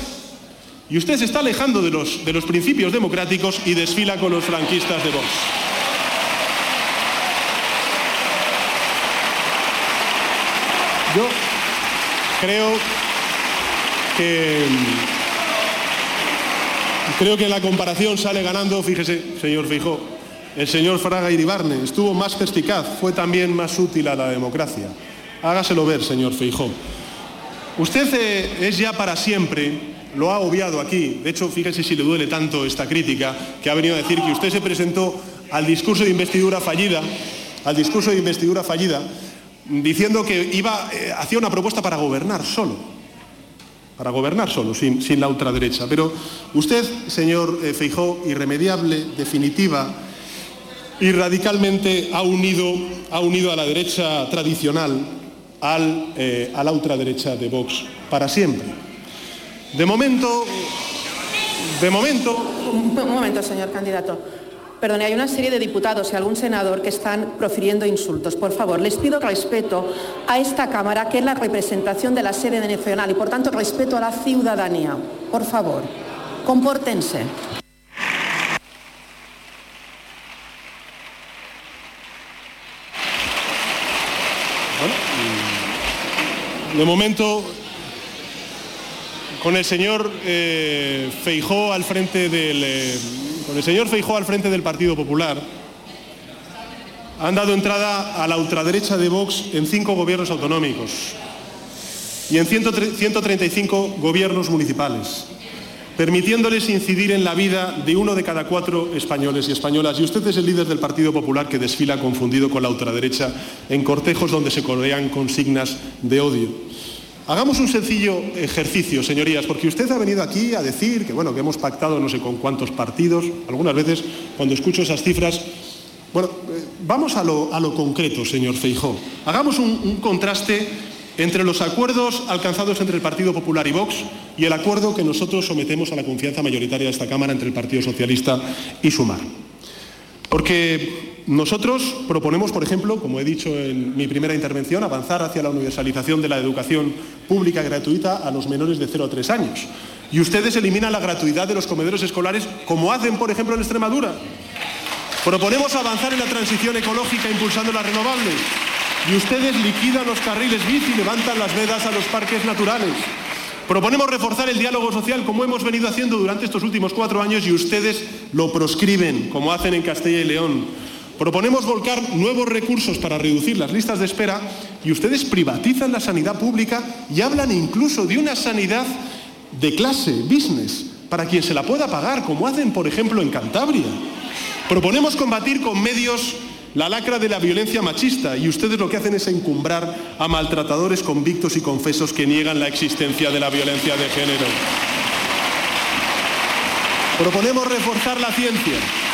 Y usted se está alejando de los, de los principios democráticos y desfila con los franquistas de Vox. Yo creo que creo que la comparación sale ganando, fíjese, señor Fijó, el señor Fraga Iribarne estuvo más perspicaz, fue también más útil a la democracia. Hágaselo ver, señor Feijó. Usted eh, es ya para siempre, lo ha obviado aquí, de hecho, fíjese si le duele tanto esta crítica, que ha venido a decir que usted se presentó al discurso de investidura fallida, al discurso de investidura fallida, diciendo que iba, eh, hacía una propuesta para gobernar solo, para gobernar solo, sin, sin la ultraderecha. Pero usted, señor eh, Feijó, irremediable, definitiva y radicalmente ha unido, ha unido a la derecha tradicional al, eh, a la ultraderecha de Vox para siempre. De momento, de momento... Un, un momento, señor candidato. Perdone, hay una serie de diputados y algún senador que están profiriendo insultos. Por favor, les pido respeto a esta Cámara, que es la representación de la sede nacional y, por tanto, respeto a la ciudadanía. Por favor, compórtense. De momento, con el señor eh, Feijó al frente del... Eh, con el señor Feijó al frente del Partido Popular, han dado entrada a la ultraderecha de Vox en cinco gobiernos autonómicos y en 135 gobiernos municipales, permitiéndoles incidir en la vida de uno de cada cuatro españoles y españolas. Y usted es el líder del Partido Popular que desfila confundido con la ultraderecha en cortejos donde se corean consignas de odio. Hagamos un sencillo ejercicio, señorías, porque usted ha venido aquí a decir que, bueno, que hemos pactado no sé con cuántos partidos. Algunas veces, cuando escucho esas cifras, bueno, eh, vamos a lo, concreto, señor Feijó. Hagamos un, un contraste entre los acuerdos alcanzados entre el Partido Popular y Vox y el acuerdo que nosotros sometemos a la confianza mayoritaria de esta Cámara entre el Partido Socialista y Sumar. Porque Nosotros proponemos, por ejemplo, como he dicho en mi primera intervención, avanzar hacia la universalización de la educación pública gratuita a los menores de 0 a 3 años. Y ustedes eliminan la gratuidad de los comedores escolares, como hacen, por ejemplo, en Extremadura. Proponemos avanzar en la transición ecológica impulsando las renovables. Y ustedes liquidan los carriles bici y levantan las vedas a los parques naturales. Proponemos reforzar el diálogo social como hemos venido haciendo durante estos últimos cuatro años y ustedes lo proscriben, como hacen en Castilla y León. Proponemos volcar nuevos recursos para reducir las listas de espera y ustedes privatizan la sanidad pública y hablan incluso de una sanidad de clase, business, para quien se la pueda pagar, como hacen, por ejemplo, en Cantabria. Proponemos combatir con medios la lacra de la violencia machista y ustedes lo que hacen es encumbrar a maltratadores convictos y confesos que niegan la existencia de la violencia de género. Proponemos reforzar la ciencia.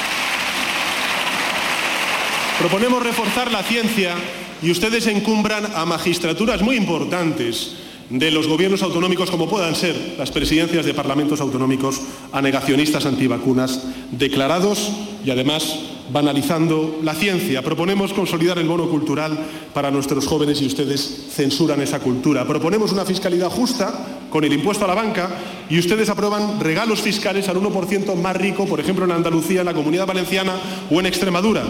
Proponemos reforzar la ciencia y ustedes encumbran a magistraturas muy importantes de los gobiernos autonómicos como puedan ser las presidencias de parlamentos autonómicos a negacionistas antivacunas declarados y además banalizando la ciencia. Proponemos consolidar el bono cultural para nuestros jóvenes y ustedes censuran esa cultura. Proponemos una fiscalidad justa con el impuesto a la banca y ustedes aprueban regalos fiscales al 1% más rico, por ejemplo en Andalucía, en la Comunidad Valenciana o en Extremadura.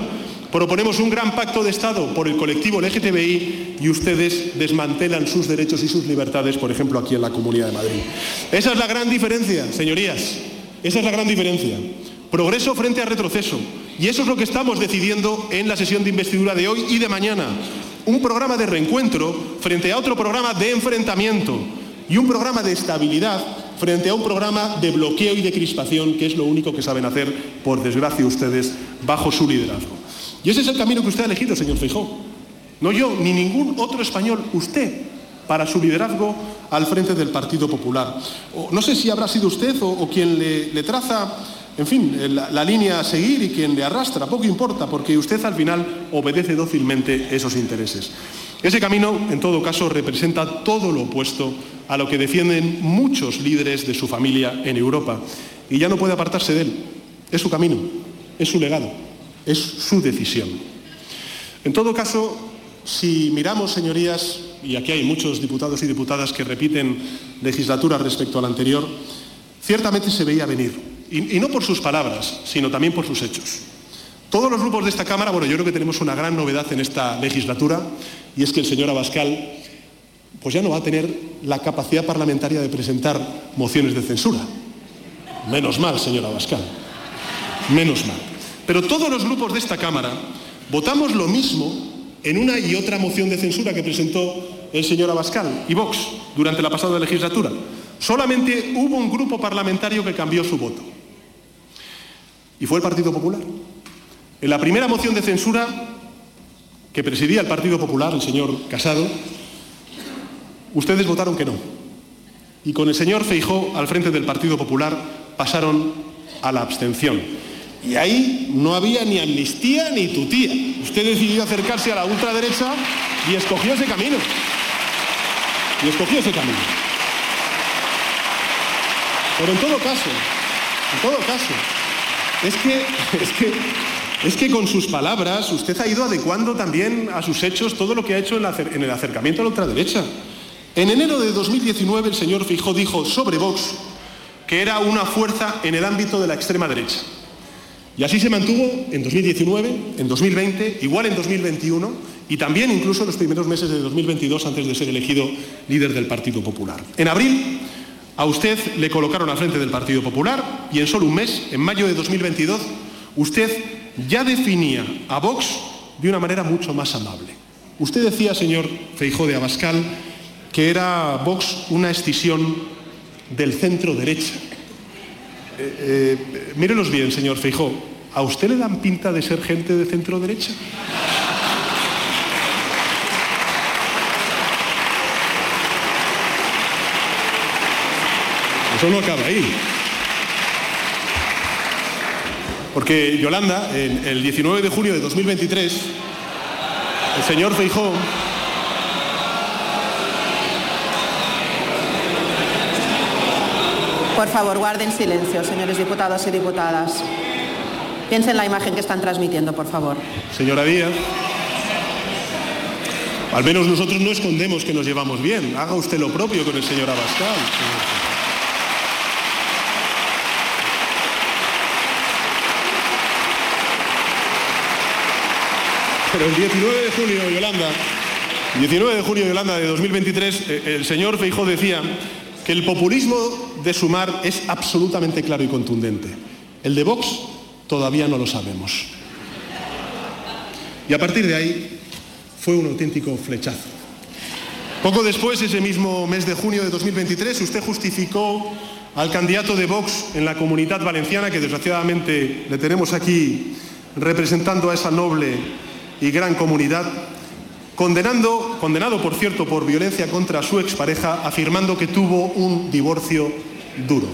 Proponemos un gran pacto de Estado por el colectivo LGTBI y ustedes desmantelan sus derechos y sus libertades, por ejemplo, aquí en la Comunidad de Madrid. Esa es la gran diferencia, señorías. Esa es la gran diferencia. Progreso frente a retroceso. Y eso es lo que estamos decidiendo en la sesión de investidura de hoy y de mañana. Un programa de reencuentro frente a otro programa de enfrentamiento y un programa de estabilidad frente a un programa de bloqueo y de crispación, que es lo único que saben hacer, por desgracia, ustedes, bajo su liderazgo. Y ese es el camino que usted ha elegido, señor Feijó. No yo, ni ningún otro español, usted, para su liderazgo al frente del Partido Popular. no sé si habrá sido usted o, quien le, traza, en fin, la, la, línea a seguir y quien le arrastra, poco importa, porque usted al final obedece dócilmente esos intereses. Ese camino, en todo caso, representa todo lo opuesto a lo que defienden muchos líderes de su familia en Europa. Y ya no puede apartarse de él. Es su camino, es su legado es su decisión. En todo caso, si miramos, señorías, y aquí hay muchos diputados y diputadas que repiten legislatura respecto a la anterior, ciertamente se veía venir, y, no por sus palabras, sino también por sus hechos. Todos los grupos de esta Cámara, bueno, yo creo que tenemos una gran novedad en esta legislatura, y es que el señor Abascal pues ya no va a tener la capacidad parlamentaria de presentar mociones de censura. Menos mal, señor Abascal. Menos mal. Pero todos los grupos de esta Cámara votamos lo mismo en una y otra moción de censura que presentó el señor Abascal y Vox durante la pasada legislatura. Solamente hubo un grupo parlamentario que cambió su voto. Y fue el Partido Popular. En la primera moción de censura que presidía el Partido Popular, el señor Casado, ustedes votaron que no. Y con el señor Feijó al frente del Partido Popular pasaron a la abstención. Y ahí no había ni amnistía ni tutía. Usted decidió acercarse a la ultraderecha y escogió ese camino. Y escogió ese camino. Pero en todo caso, en todo caso, es que, es que, es que con sus palabras usted ha ido adecuando también a sus hechos todo lo que ha hecho en el acercamiento a la ultraderecha. En enero de 2019 el señor Fijó dijo sobre Vox que era una fuerza en el ámbito de la extrema derecha. Y así se mantuvo en 2019, en 2020, igual en 2021 y también incluso en los primeros meses de 2022 antes de ser elegido líder del Partido Popular. En abril a usted le colocaron al frente del Partido Popular y en solo un mes, en mayo de 2022, usted ya definía a Vox de una manera mucho más amable. Usted decía, señor Feijó de Abascal, que era Vox una escisión del centro derecha eh, eh, mírelos bien, señor Feijó. ¿A usted le dan pinta de ser gente de centro derecha? Eso no acaba ahí. Porque Yolanda, el 19 de junio de 2023, el señor Feijó Por favor, guarden silencio, señores diputados y diputadas. Piensen en la imagen que están transmitiendo, por favor. Señora Díaz. Al menos nosotros no escondemos que nos llevamos bien. Haga usted lo propio con el señor Abascal. Pero el 19 de junio, Yolanda, 19 de junio, Yolanda, de 2023, eh, el señor Feijó decía que el populismo de Sumar es absolutamente claro y contundente. El de Vox todavía no lo sabemos. Y a partir de ahí fue un auténtico flechazo. Poco después, ese mismo mes de junio de 2023, usted justificó al candidato de Vox en la comunidad valenciana, que desgraciadamente le tenemos aquí representando a esa noble y gran comunidad, condenando, condenado por cierto por violencia contra su expareja, afirmando que tuvo un divorcio duro.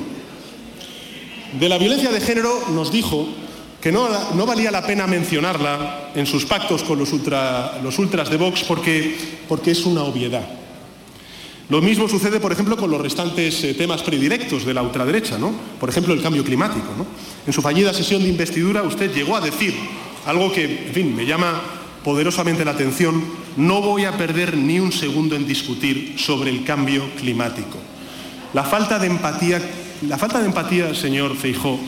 De la violencia de género nos dijo que no, valía la pena mencionarla en sus pactos con los, ultra, los ultras de Vox porque, es una obviedad. Lo mismo sucede, por ejemplo, con los restantes eh, temas predilectos de la ultraderecha, ¿no? por ejemplo, el cambio climático. En su fallida sesión de investidura usted llegó a decir algo que, en fin, me llama poderosamente la atención, no voy a perder ni un segundo en discutir sobre el cambio climático. La falta de empatía, la falta de empatía, señor Feijó,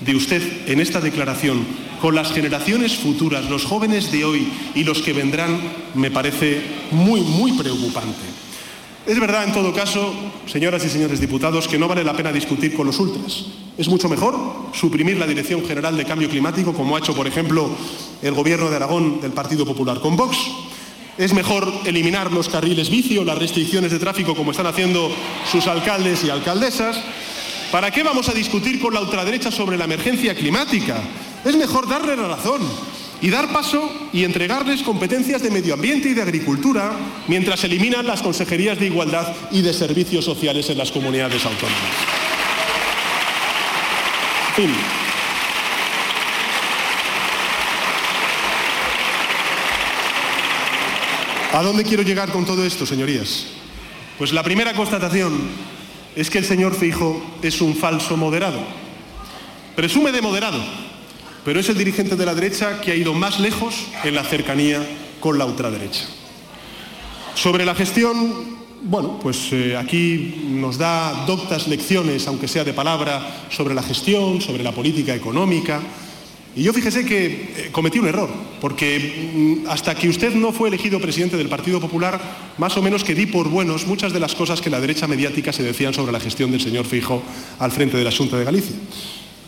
de usted en esta declaración con las generaciones futuras, los jóvenes de hoy y los que vendrán, me parece muy, muy preocupante. Es verdad, en todo caso, señoras y señores diputados, que no vale la pena discutir con los ultras. Es mucho mejor suprimir la Dirección General de Cambio Climático, como ha hecho, por ejemplo, el Gobierno de Aragón del Partido Popular con Vox. Es mejor eliminar los carriles vicio, las restricciones de tráfico, como están haciendo sus alcaldes y alcaldesas. ¿Para qué vamos a discutir con la ultraderecha sobre la emergencia climática? Es mejor darle la razón y dar paso y entregarles competencias de medio ambiente y de agricultura mientras eliminan las consejerías de igualdad y de servicios sociales en las comunidades autónomas. Fin. ¿A dónde quiero llegar con todo esto, señorías? Pues la primera constatación es que el señor Fijo es un falso moderado. Presume de moderado, pero es el dirigente de la derecha que ha ido más lejos en la cercanía con la ultraderecha. Sobre la gestión, bueno, pues eh, aquí nos da doctas lecciones, aunque sea de palabra, sobre la gestión, sobre la política económica. Y yo fíjese que eh, cometí un error, porque mm, hasta que usted no fue elegido presidente del Partido Popular, más o menos que di por buenos muchas de las cosas que la derecha mediática se decían sobre la gestión del señor Fijo al frente de la Junta de Galicia.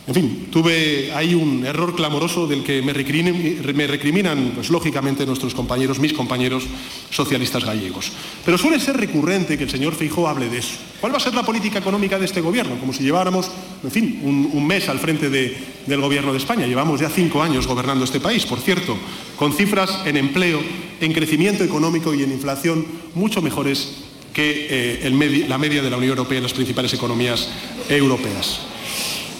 En fin, tuve ahí un error clamoroso del que me, recriminan, pues lógicamente, nuestros compañeros, mis compañeros socialistas gallegos. Pero suele ser recurrente que el señor Feijó hable de eso. ¿Cuál va a ser la política económica de este gobierno? Como si lleváramos, en fin, un, mes al frente de, del gobierno de España. Llevamos ya cinco años gobernando este país, por cierto, con cifras en empleo, en crecimiento económico y en inflación mucho mejores que eh, la media de la Unión Europea y las principales economías europeas.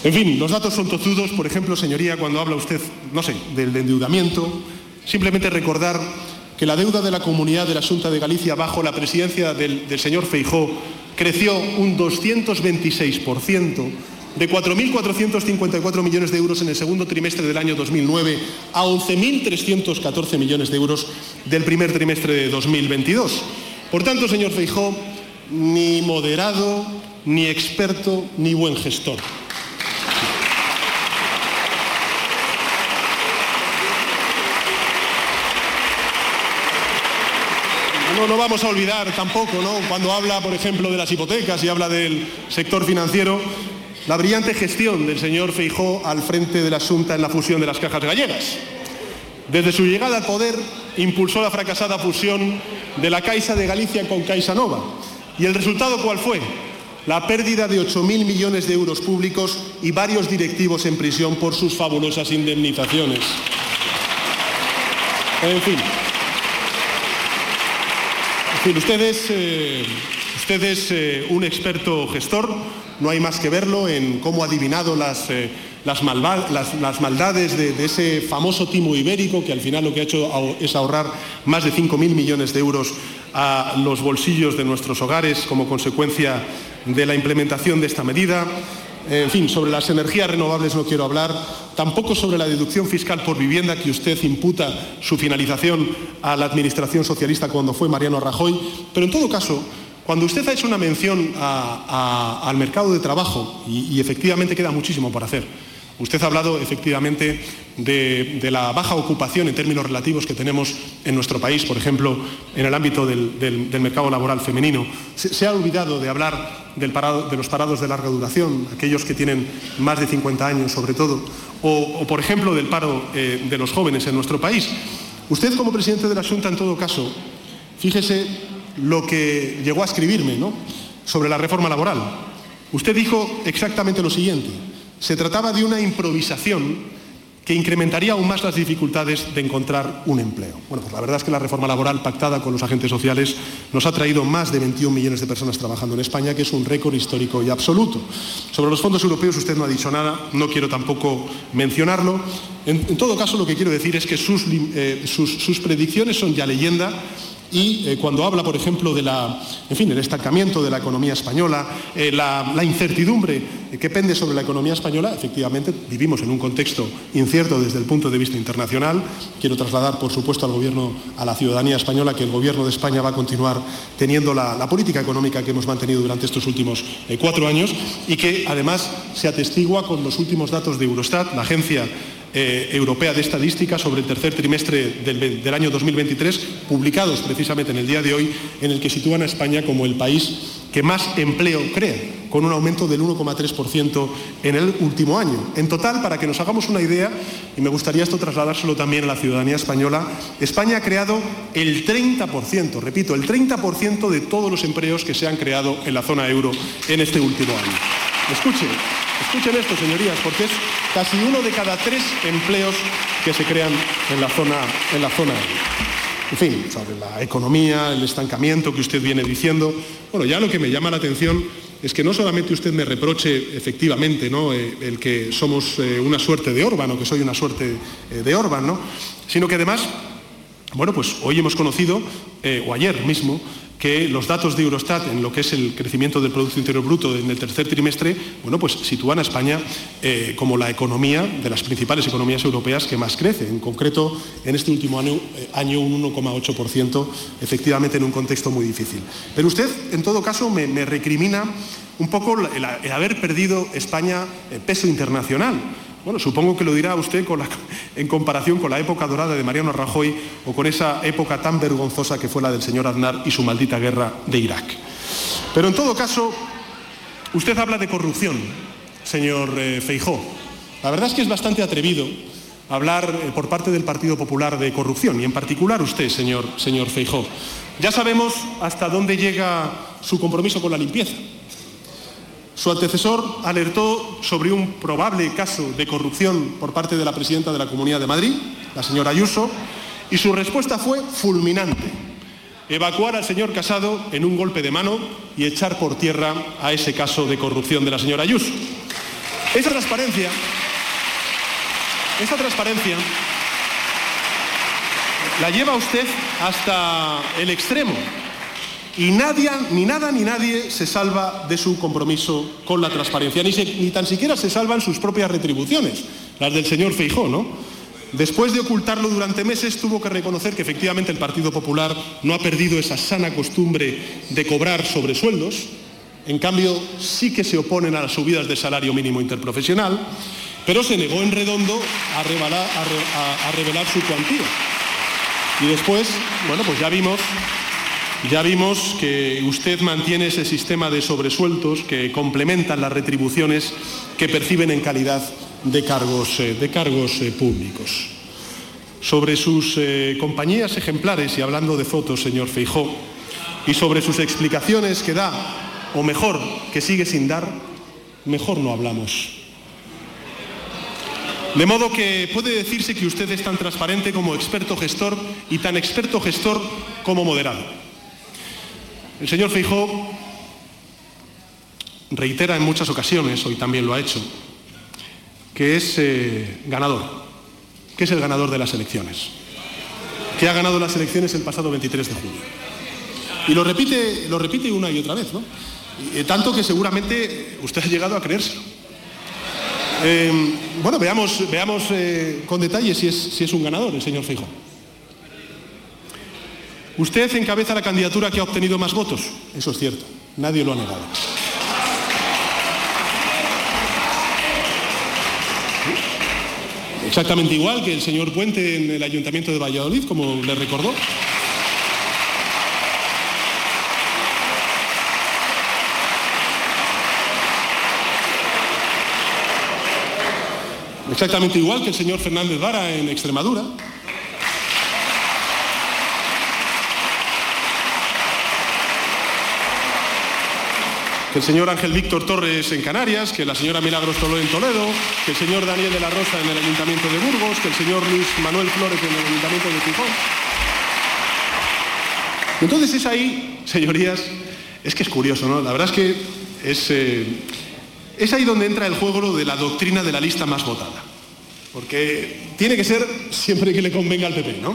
En fin, los datos son tozudos. Por ejemplo, señoría, cuando habla usted, no sé, del endeudamiento, simplemente recordar que la deuda de la comunidad de la Junta de Galicia bajo la presidencia del, señor Feijó creció un 226%, de 4.454 millones de euros en el segundo trimestre del año 2009 a 11.314 millones de euros del primer trimestre de 2022. Por tanto, señor Feijó, ni moderado, ni experto, ni buen gestor. No, no vamos a olvidar tampoco, ¿no? Cuando habla, por ejemplo, de las hipotecas y habla del sector financiero, la brillante gestión del señor Feijó al frente de la Junta en la fusión de las cajas gallegas. Desde su llegada al poder impulsó la fracasada fusión de la Caixa de Galicia con Caixa Nova. ¿Y el resultado cuál fue? La pérdida de 8.000 millones de euros públicos y varios directivos en prisión por sus fabulosas indemnizaciones. En fin. Usted es, eh, eh, un experto gestor, no hay más que verlo en cómo ha adivinado las, eh, las, las maldades de, de, ese famoso timo ibérico que al final lo que ha hecho es ahorrar más de 5.000 millones de euros a los bolsillos de nuestros hogares como consecuencia de la implementación de esta medida. En fin, sobre las energías renovables no quiero hablar, tampoco sobre la deducción fiscal por vivienda que usted imputa su finalización a la administración socialista cuando fue Mariano Rajoy, pero en todo caso, cuando usted ha hecho una mención al mercado de trabajo, y efectivamente queda muchísimo por hacer, Usted ha hablado efectivamente de, la baja ocupación en términos relativos que tenemos en nuestro país, por ejemplo, en el ámbito del, mercado laboral femenino. Se, ha olvidado de hablar de los parados de larga duración, aquellos que tienen más de 50 años sobre todo, o, por ejemplo, del paro eh, de los jóvenes en nuestro país. Usted como presidente de la Junta, en todo caso, fíjese lo que llegó a escribirme sobre la reforma laboral. Usted dijo exactamente lo siguiente se trataba de una improvisación que incrementaría aún más las dificultades de encontrar un empleo. Bueno, pues la verdad es que la reforma laboral pactada con los agentes sociales nos ha traído más de 21 millones de personas trabajando en España, que es un récord histórico y absoluto. Sobre los fondos europeos usted no ha dicho nada, no quiero tampoco mencionarlo. En, todo caso, lo que quiero decir es que sus, eh, sus predicciones son ya leyenda y eh, cuando habla, por ejemplo, de en fin, el estancamiento de la economía española, eh, la, incertidumbre que pende sobre la economía española, efectivamente vivimos en un contexto incierto desde el punto de vista internacional. Quiero trasladar, por supuesto, al gobierno, a la ciudadanía española, que el gobierno de España va a continuar teniendo la, política económica que hemos mantenido durante estos últimos eh, cuatro años y que además se atestigua con los últimos datos de Eurostat, la agencia eh, europea de Estadística sobre el tercer trimestre del, año 2023, publicados precisamente en el día de hoy, en el que sitúan a España como el país que más empleo crea, con un aumento del 1,3% en el último año. En total, para que nos hagamos una idea, y me gustaría esto trasladárselo también a la ciudadanía española, España ha creado el 30%, repito, el 30% de todos los empleos que se han creado en la zona euro en este último año. Escuchen, escuchen esto, señorías, porque es casi uno de cada tres empleos que se crean en la zona, en la zona en fin, sobre la economía, el estancamiento que usted viene diciendo. Bueno, ya lo que me llama la atención es que no solamente usted me reproche efectivamente ¿no? Eh, el que somos eh, una suerte de Orban o que soy una suerte eh, de Orban, ¿no? sino que además, bueno, pues hoy hemos conocido, o ayer mismo, que los datos de Eurostat en lo que es el crecimiento del Producto Interior Bruto en el tercer trimestre, bueno, pues sitúan a España eh, como la economía de las principales economías europeas que más crece. En concreto, en este último año, eh, año un 1,8%, efectivamente en un contexto muy difícil. Pero usted, en todo caso, me, recrimina un poco el, haber perdido España eh, peso internacional. Bueno, supongo que lo dirá usted en comparación con la época dorada de Mariano Rajoy o con esa época tan vergonzosa que fue la del señor Aznar y su maldita guerra de Irak. Pero en todo caso, usted habla de corrupción, señor eh, Feijó. La verdad es que es bastante atrevido hablar eh, por parte del Partido Popular de corrupción, y en particular usted, señor, señor Feijó. Ya sabemos hasta dónde llega su compromiso con la limpieza. Su antecesor alertó sobre un probable caso de corrupción por parte de la presidenta de la Comunidad de Madrid, la señora Ayuso, y su respuesta fue fulminante. Evacuar al señor Casado en un golpe de mano y echar por tierra a ese caso de corrupción de la señora Ayuso. Esa transparencia, esa transparencia la lleva usted hasta el extremo y nadie, ni nada ni nadie se salva de su compromiso con la transparencia, ni, tan siquiera se salvan sus propias retribuciones, las del señor Feijó, ¿no? Después de ocultarlo durante meses, tuvo que reconocer que efectivamente el Partido Popular no ha perdido esa sana costumbre de cobrar sobresueldos. En cambio, sí que se oponen a las subidas de salario mínimo interprofesional, pero se negó en redondo a revelar, a revelar su cuantía. Y después, bueno, pues ya vimos ya vimos que usted mantiene ese sistema de sobresueltos que complementan las retribuciones que perciben en calidad de cargos, eh, de cargos eh, públicos. Sobre sus eh, compañías ejemplares, y hablando de fotos, señor Feijó, y sobre sus explicaciones que da, o mejor, que sigue sin dar, mejor no hablamos. De modo que puede decirse que usted es tan transparente como experto gestor y tan experto gestor como moderado. El señor Feijó reitera en muchas ocasiones, hoy también lo ha hecho, que es eh, ganador, que es el ganador de las elecciones, que ha ganado las elecciones el pasado 23 de julio. Y lo repite, lo repite una y otra vez, ¿no? tanto que seguramente usted ha llegado a creérselo. Eh, bueno, veamos, veamos eh, con detalle si es, si es un ganador el señor Feijóo. Usted encabeza la candidatura que ha obtenido más votos. Eso es cierto. Nadie lo ha negado. Exactamente igual que el señor Puente en el Ayuntamiento de Valladolid, como le recordó. Exactamente igual que el señor Fernández Vara en Extremadura. Que el señor Ángel Víctor Torres en Canarias, que la señora Milagros Toló en Toledo, que el señor Daniel de la Rosa en el Ayuntamiento de Burgos, que el señor Luis Manuel Flores en el Ayuntamiento de Gijón. Entonces es ahí, señorías, es que es curioso, ¿no? La verdad es que es, eh, es ahí donde entra el juego de la doctrina de la lista más votada. Porque tiene que ser siempre que le convenga al PP, ¿no?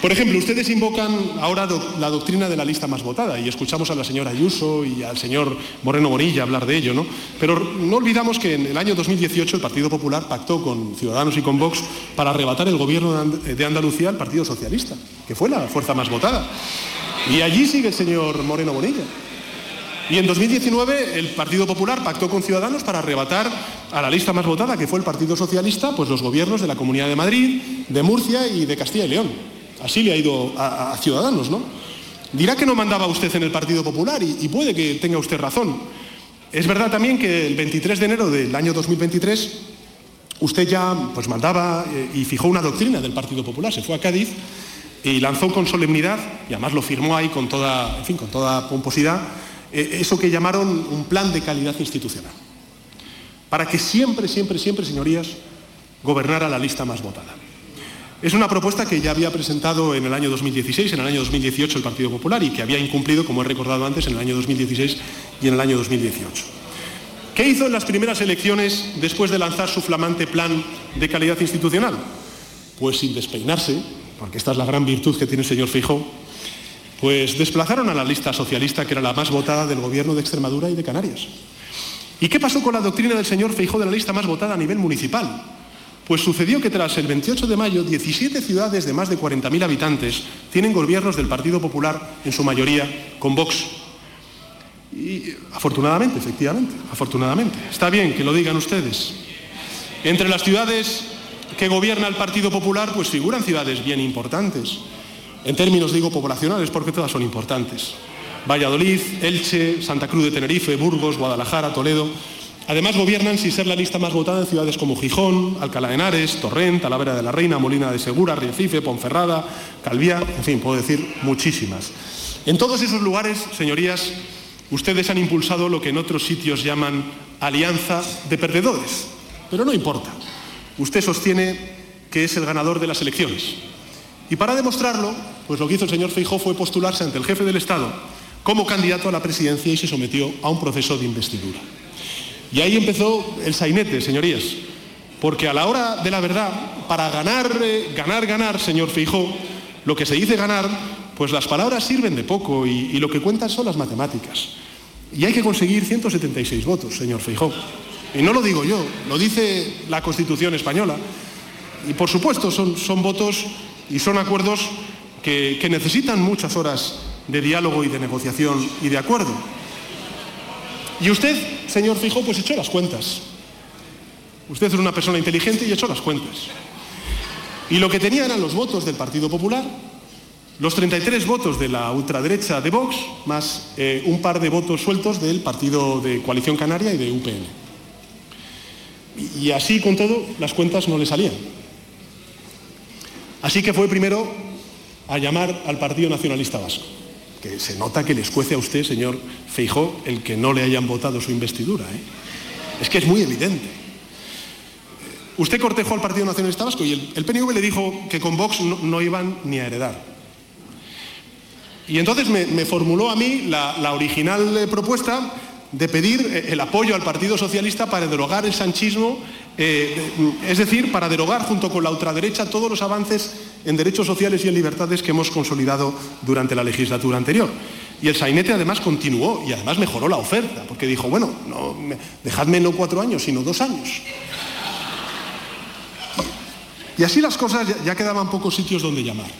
Por ejemplo, ustedes invocan ahora la doctrina de la lista más votada y escuchamos a la señora Ayuso y al señor Moreno Bonilla hablar de ello, ¿no? Pero no olvidamos que en el año 2018 el Partido Popular pactó con Ciudadanos y con Vox para arrebatar el gobierno de Andalucía al Partido Socialista, que fue la fuerza más votada. Y allí sigue el señor Moreno Bonilla. Y en 2019 el Partido Popular pactó con Ciudadanos para arrebatar a la lista más votada, que fue el Partido Socialista, pues los gobiernos de la Comunidad de Madrid, de Murcia y de Castilla y León. Así le ha ido a, Ciudadanos, ¿no? Dirá que no mandaba usted en el Partido Popular y, y puede que tenga usted razón. Es verdad también que el 23 de enero del año 2023 usted ya pues mandaba eh, y fijó una doctrina del Partido Popular, se fue a Cádiz y lanzó con solemnidad, y además lo firmó ahí con toda, en fin, con toda pomposidad, eh, eso que llamaron un plan de calidad institucional. Para que siempre, siempre, siempre, señorías, gobernara la lista más votada. Es una propuesta que ya había presentado en el año 2016, en el año 2018 el Partido Popular y que había incumplido, como he recordado antes, en el año 2016 y en el año 2018. ¿Qué hizo en las primeras elecciones después de lanzar su flamante plan de calidad institucional? Pues sin despeinarse, porque esta es la gran virtud que tiene el señor Feijóo, pues desplazaron a la lista socialista, que era la más votada del gobierno de Extremadura y de Canarias. ¿Y qué pasó con la doctrina del señor Feijóo de la lista más votada a nivel municipal? Pues sucedió que tras el 28 de mayo, 17 ciudades de más de 40.000 habitantes tienen gobiernos del Partido Popular, en su mayoría con Vox. Y afortunadamente, efectivamente, afortunadamente. Está bien que lo digan ustedes. Entre las ciudades que gobierna el Partido Popular, pues figuran ciudades bien importantes. En términos, digo, poblacionales, porque todas son importantes. Valladolid, Elche, Santa Cruz de Tenerife, Burgos, Guadalajara, Toledo. Además gobiernan sin ser la lista más votada en ciudades como Gijón, Alcalá de Henares, Torrent, Talavera de la Reina, Molina de Segura, Recife, Ponferrada, Calviá, en fin, puedo decir muchísimas. En todos esos lugares, señorías, ustedes han impulsado lo que en otros sitios llaman alianza de perdedores. Pero no importa. Usted sostiene que es el ganador de las elecciones. Y para demostrarlo, pues lo que hizo el señor Feijóo fue postularse ante el jefe del Estado como candidato a la presidencia y se sometió a un proceso de investidura. Y ahí empezó el sainete, señorías, porque a la hora de la verdad, para ganar, eh, ganar, ganar, señor Feijóo, lo que se dice ganar, pues las palabras sirven de poco y, lo que cuentan son las matemáticas. Y hay que conseguir 176 votos, señor Feijóo. Y no lo digo yo, lo dice la Constitución española. Y por supuesto son, votos y son acuerdos que necesitan muchas horas de diálogo y de negociación y de acuerdo. Y usted, señor Fijo, pues echó las cuentas. Usted es una persona inteligente y echó las cuentas. Y lo que tenía eran los votos del Partido Popular, los 33 votos de la ultraderecha de Vox, más eh, un par de votos sueltos del Partido de Coalición Canaria y de UPN. Y, y así, con todo, las cuentas no le salían. Así que fue primero a llamar al Partido Nacionalista Vasco, que se nota que les cuece a usted, señor Feijó, el que no le hayan votado su investidura. ¿eh? Es que es muy evidente. Usted cortejó al Partido Nacionalista Vasco y el, el PNV le dijo que con Vox no, iban ni a heredar. Y entonces me, formuló a mí la, original eh, propuesta de pedir eh, el apoyo al Partido Socialista para derogar el sanchismo, es decir, para derogar junto con la ultraderecha todos los avances en derechos sociales y en libertades que hemos consolidado durante la legislatura anterior. Y el sainete además continuó y además mejoró la oferta, porque dijo, bueno, no, me- dejadme no cuatro años, sino dos años. Y así las cosas ya, quedaban pocos sitios donde llamar.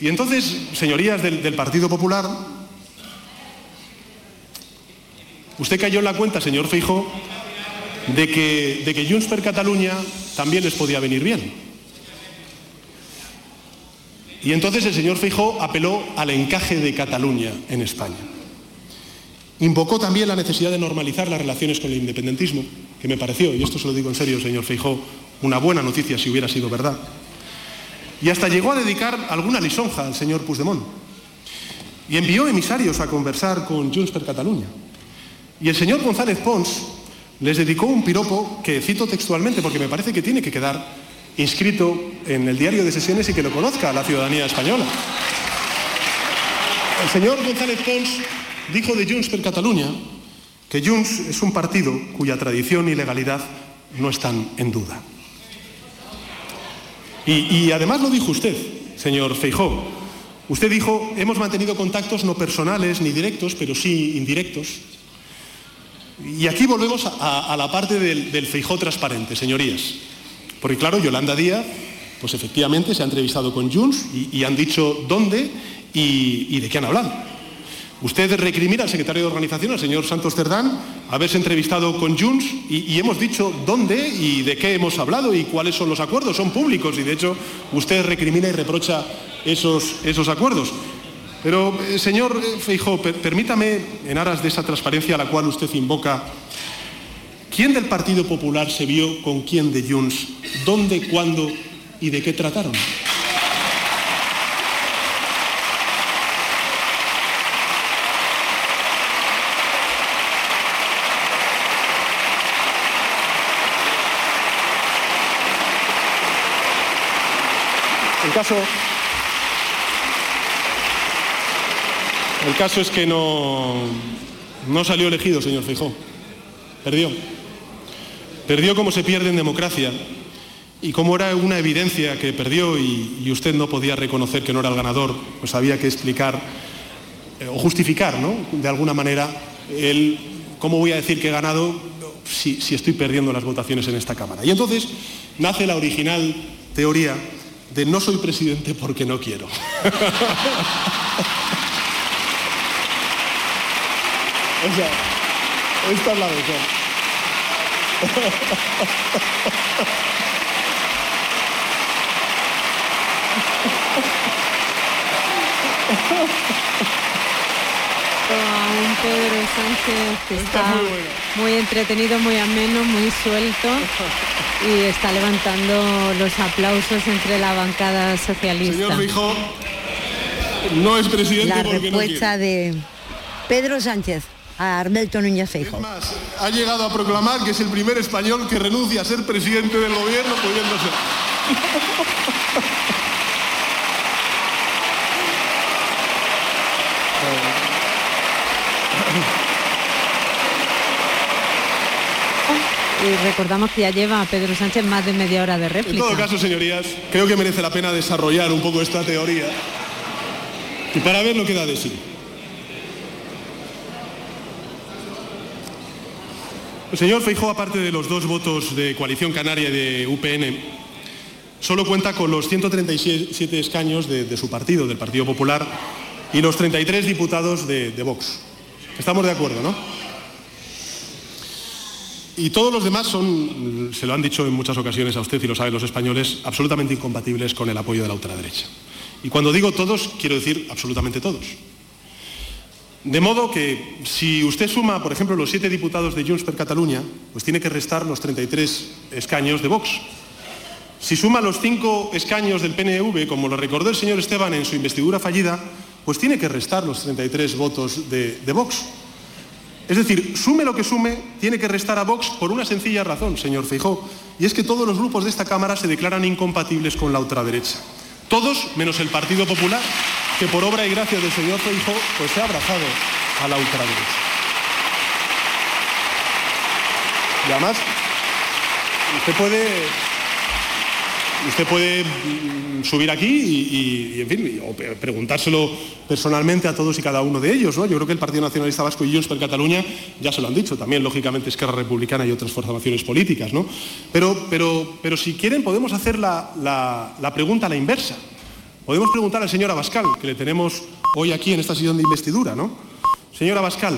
Y entonces, señorías del, Partido Popular, usted cayó en la cuenta, señor Feijo, de que, de que Junts per Catalunya también les podía venir bien. Y entonces el señor Feijó apeló al encaje de Cataluña en España. Invocó también la necesidad de normalizar las relaciones con el independentismo, que me pareció, y esto se lo digo en serio, señor Feijó, una buena noticia si hubiera sido verdad. Y hasta llegó a dedicar alguna lisonja al señor Puigdemont. Y envió emisarios a conversar con Junts per Catalunya. Y el señor González Pons les dedicó un piropo que cito textualmente porque me parece que tiene que quedar inscrito en el diario de sesiones y que lo conozca la ciudadanía española. El señor González Pons dijo de Junts per Cataluña que Junts es un partido cuya tradición y legalidad no están en duda. Y, y además lo dijo usted, señor Feijó. Usted dijo, hemos mantenido contactos no personales ni directos, pero sí indirectos, y aquí volvemos a, la parte del, Feijó transparente, señorías. Porque claro, Yolanda Díaz, pues efectivamente se ha entrevistado con Junts y, han dicho dónde y, de qué han hablado. Usted recrimina al secretario de organización, al señor Santos Cerdán, haberse entrevistado con Junts y, hemos dicho dónde y de qué hemos hablado y cuáles son los acuerdos. Son públicos y de hecho usted recrimina y reprocha esos, esos acuerdos. Pero, eh, señor Feijó, permítame, en aras de esa transparencia a la cual usted invoca, ¿quién del Partido Popular se vio con quién de Junts? ¿Dónde, cuándo y de qué trataron? El caso, El caso es que no, no salió elegido, señor Feijó. Perdió. Perdió como se pierde en democracia. Y como era una evidencia que perdió y, usted no podía reconocer que no era el ganador, pues había que explicar eh, o justificar, ¿no? De alguna manera, el cómo voy a decir que he ganado si, si estoy perdiendo las votaciones en esta Cámara. Y entonces nace la original teoría de no soy presidente porque no quiero. O sea, esta es la mejor. un Pedro Sánchez que está, muy, entretenido, muy ameno, muy suelto y está levantando los aplausos entre la bancada socialista. Señor Fijo, no es presidente la porque respuesta de Pedro Sánchez a Armelto Núñez Feijóo. Es más, ha llegado a proclamar que es el primer español que renuncia a ser presidente del gobierno pudiendo ser. Y recordamos que ya lleva a Pedro Sánchez más de media hora de réplica. En todo caso, señorías, creo que merece la pena desarrollar un poco esta teoría y para ver lo que da de sí. El señor Feijó, aparte de los dos votos de Coalición Canaria y de UPN, solo cuenta con los 137 escaños de, su partido, del Partido Popular, y los 33 diputados de, de Vox. Estamos de acuerdo, ¿no? Y todos los demás son, se lo han dicho en muchas ocasiones a usted y lo saben los españoles, absolutamente incompatibles con el apoyo de la ultraderecha. Y cuando digo todos, quiero decir absolutamente todos. De modo que si usted suma, por ejemplo, los siete diputados de Junts per Catalunya, pues tiene que restar los 33 escaños de Vox. Si suma los cinco escaños del PNV, como lo recordó el señor Esteban en su investidura fallida, pues tiene que restar los 33 votos de, de Vox. Es decir, sume lo que sume, tiene que restar a Vox por una sencilla razón, señor Feijó, y es que todos los grupos de esta Cámara se declaran incompatibles con la ultraderecha. Todos menos el Partido Popular, que por obra y gracia del señor Feijóo pues se ha abrazado a la ultraderecha. Y además, usted puede, usted puede mm, subir aquí y, en fin, o preguntárselo personalmente a todos y cada uno de ellos. ¿no? Yo creo que el Partido Nacionalista Vasco y Junts per Cataluña ya se lo han dicho, también lógicamente Esquerra Republicana y otras formaciones políticas. ¿no? Pero, pero, pero si quieren podemos hacer la, la pregunta a la inversa. Podemos preguntar al señor Abascal, que le tenemos hoy aquí en esta sesión de investidura, ¿no? Señor Abascal,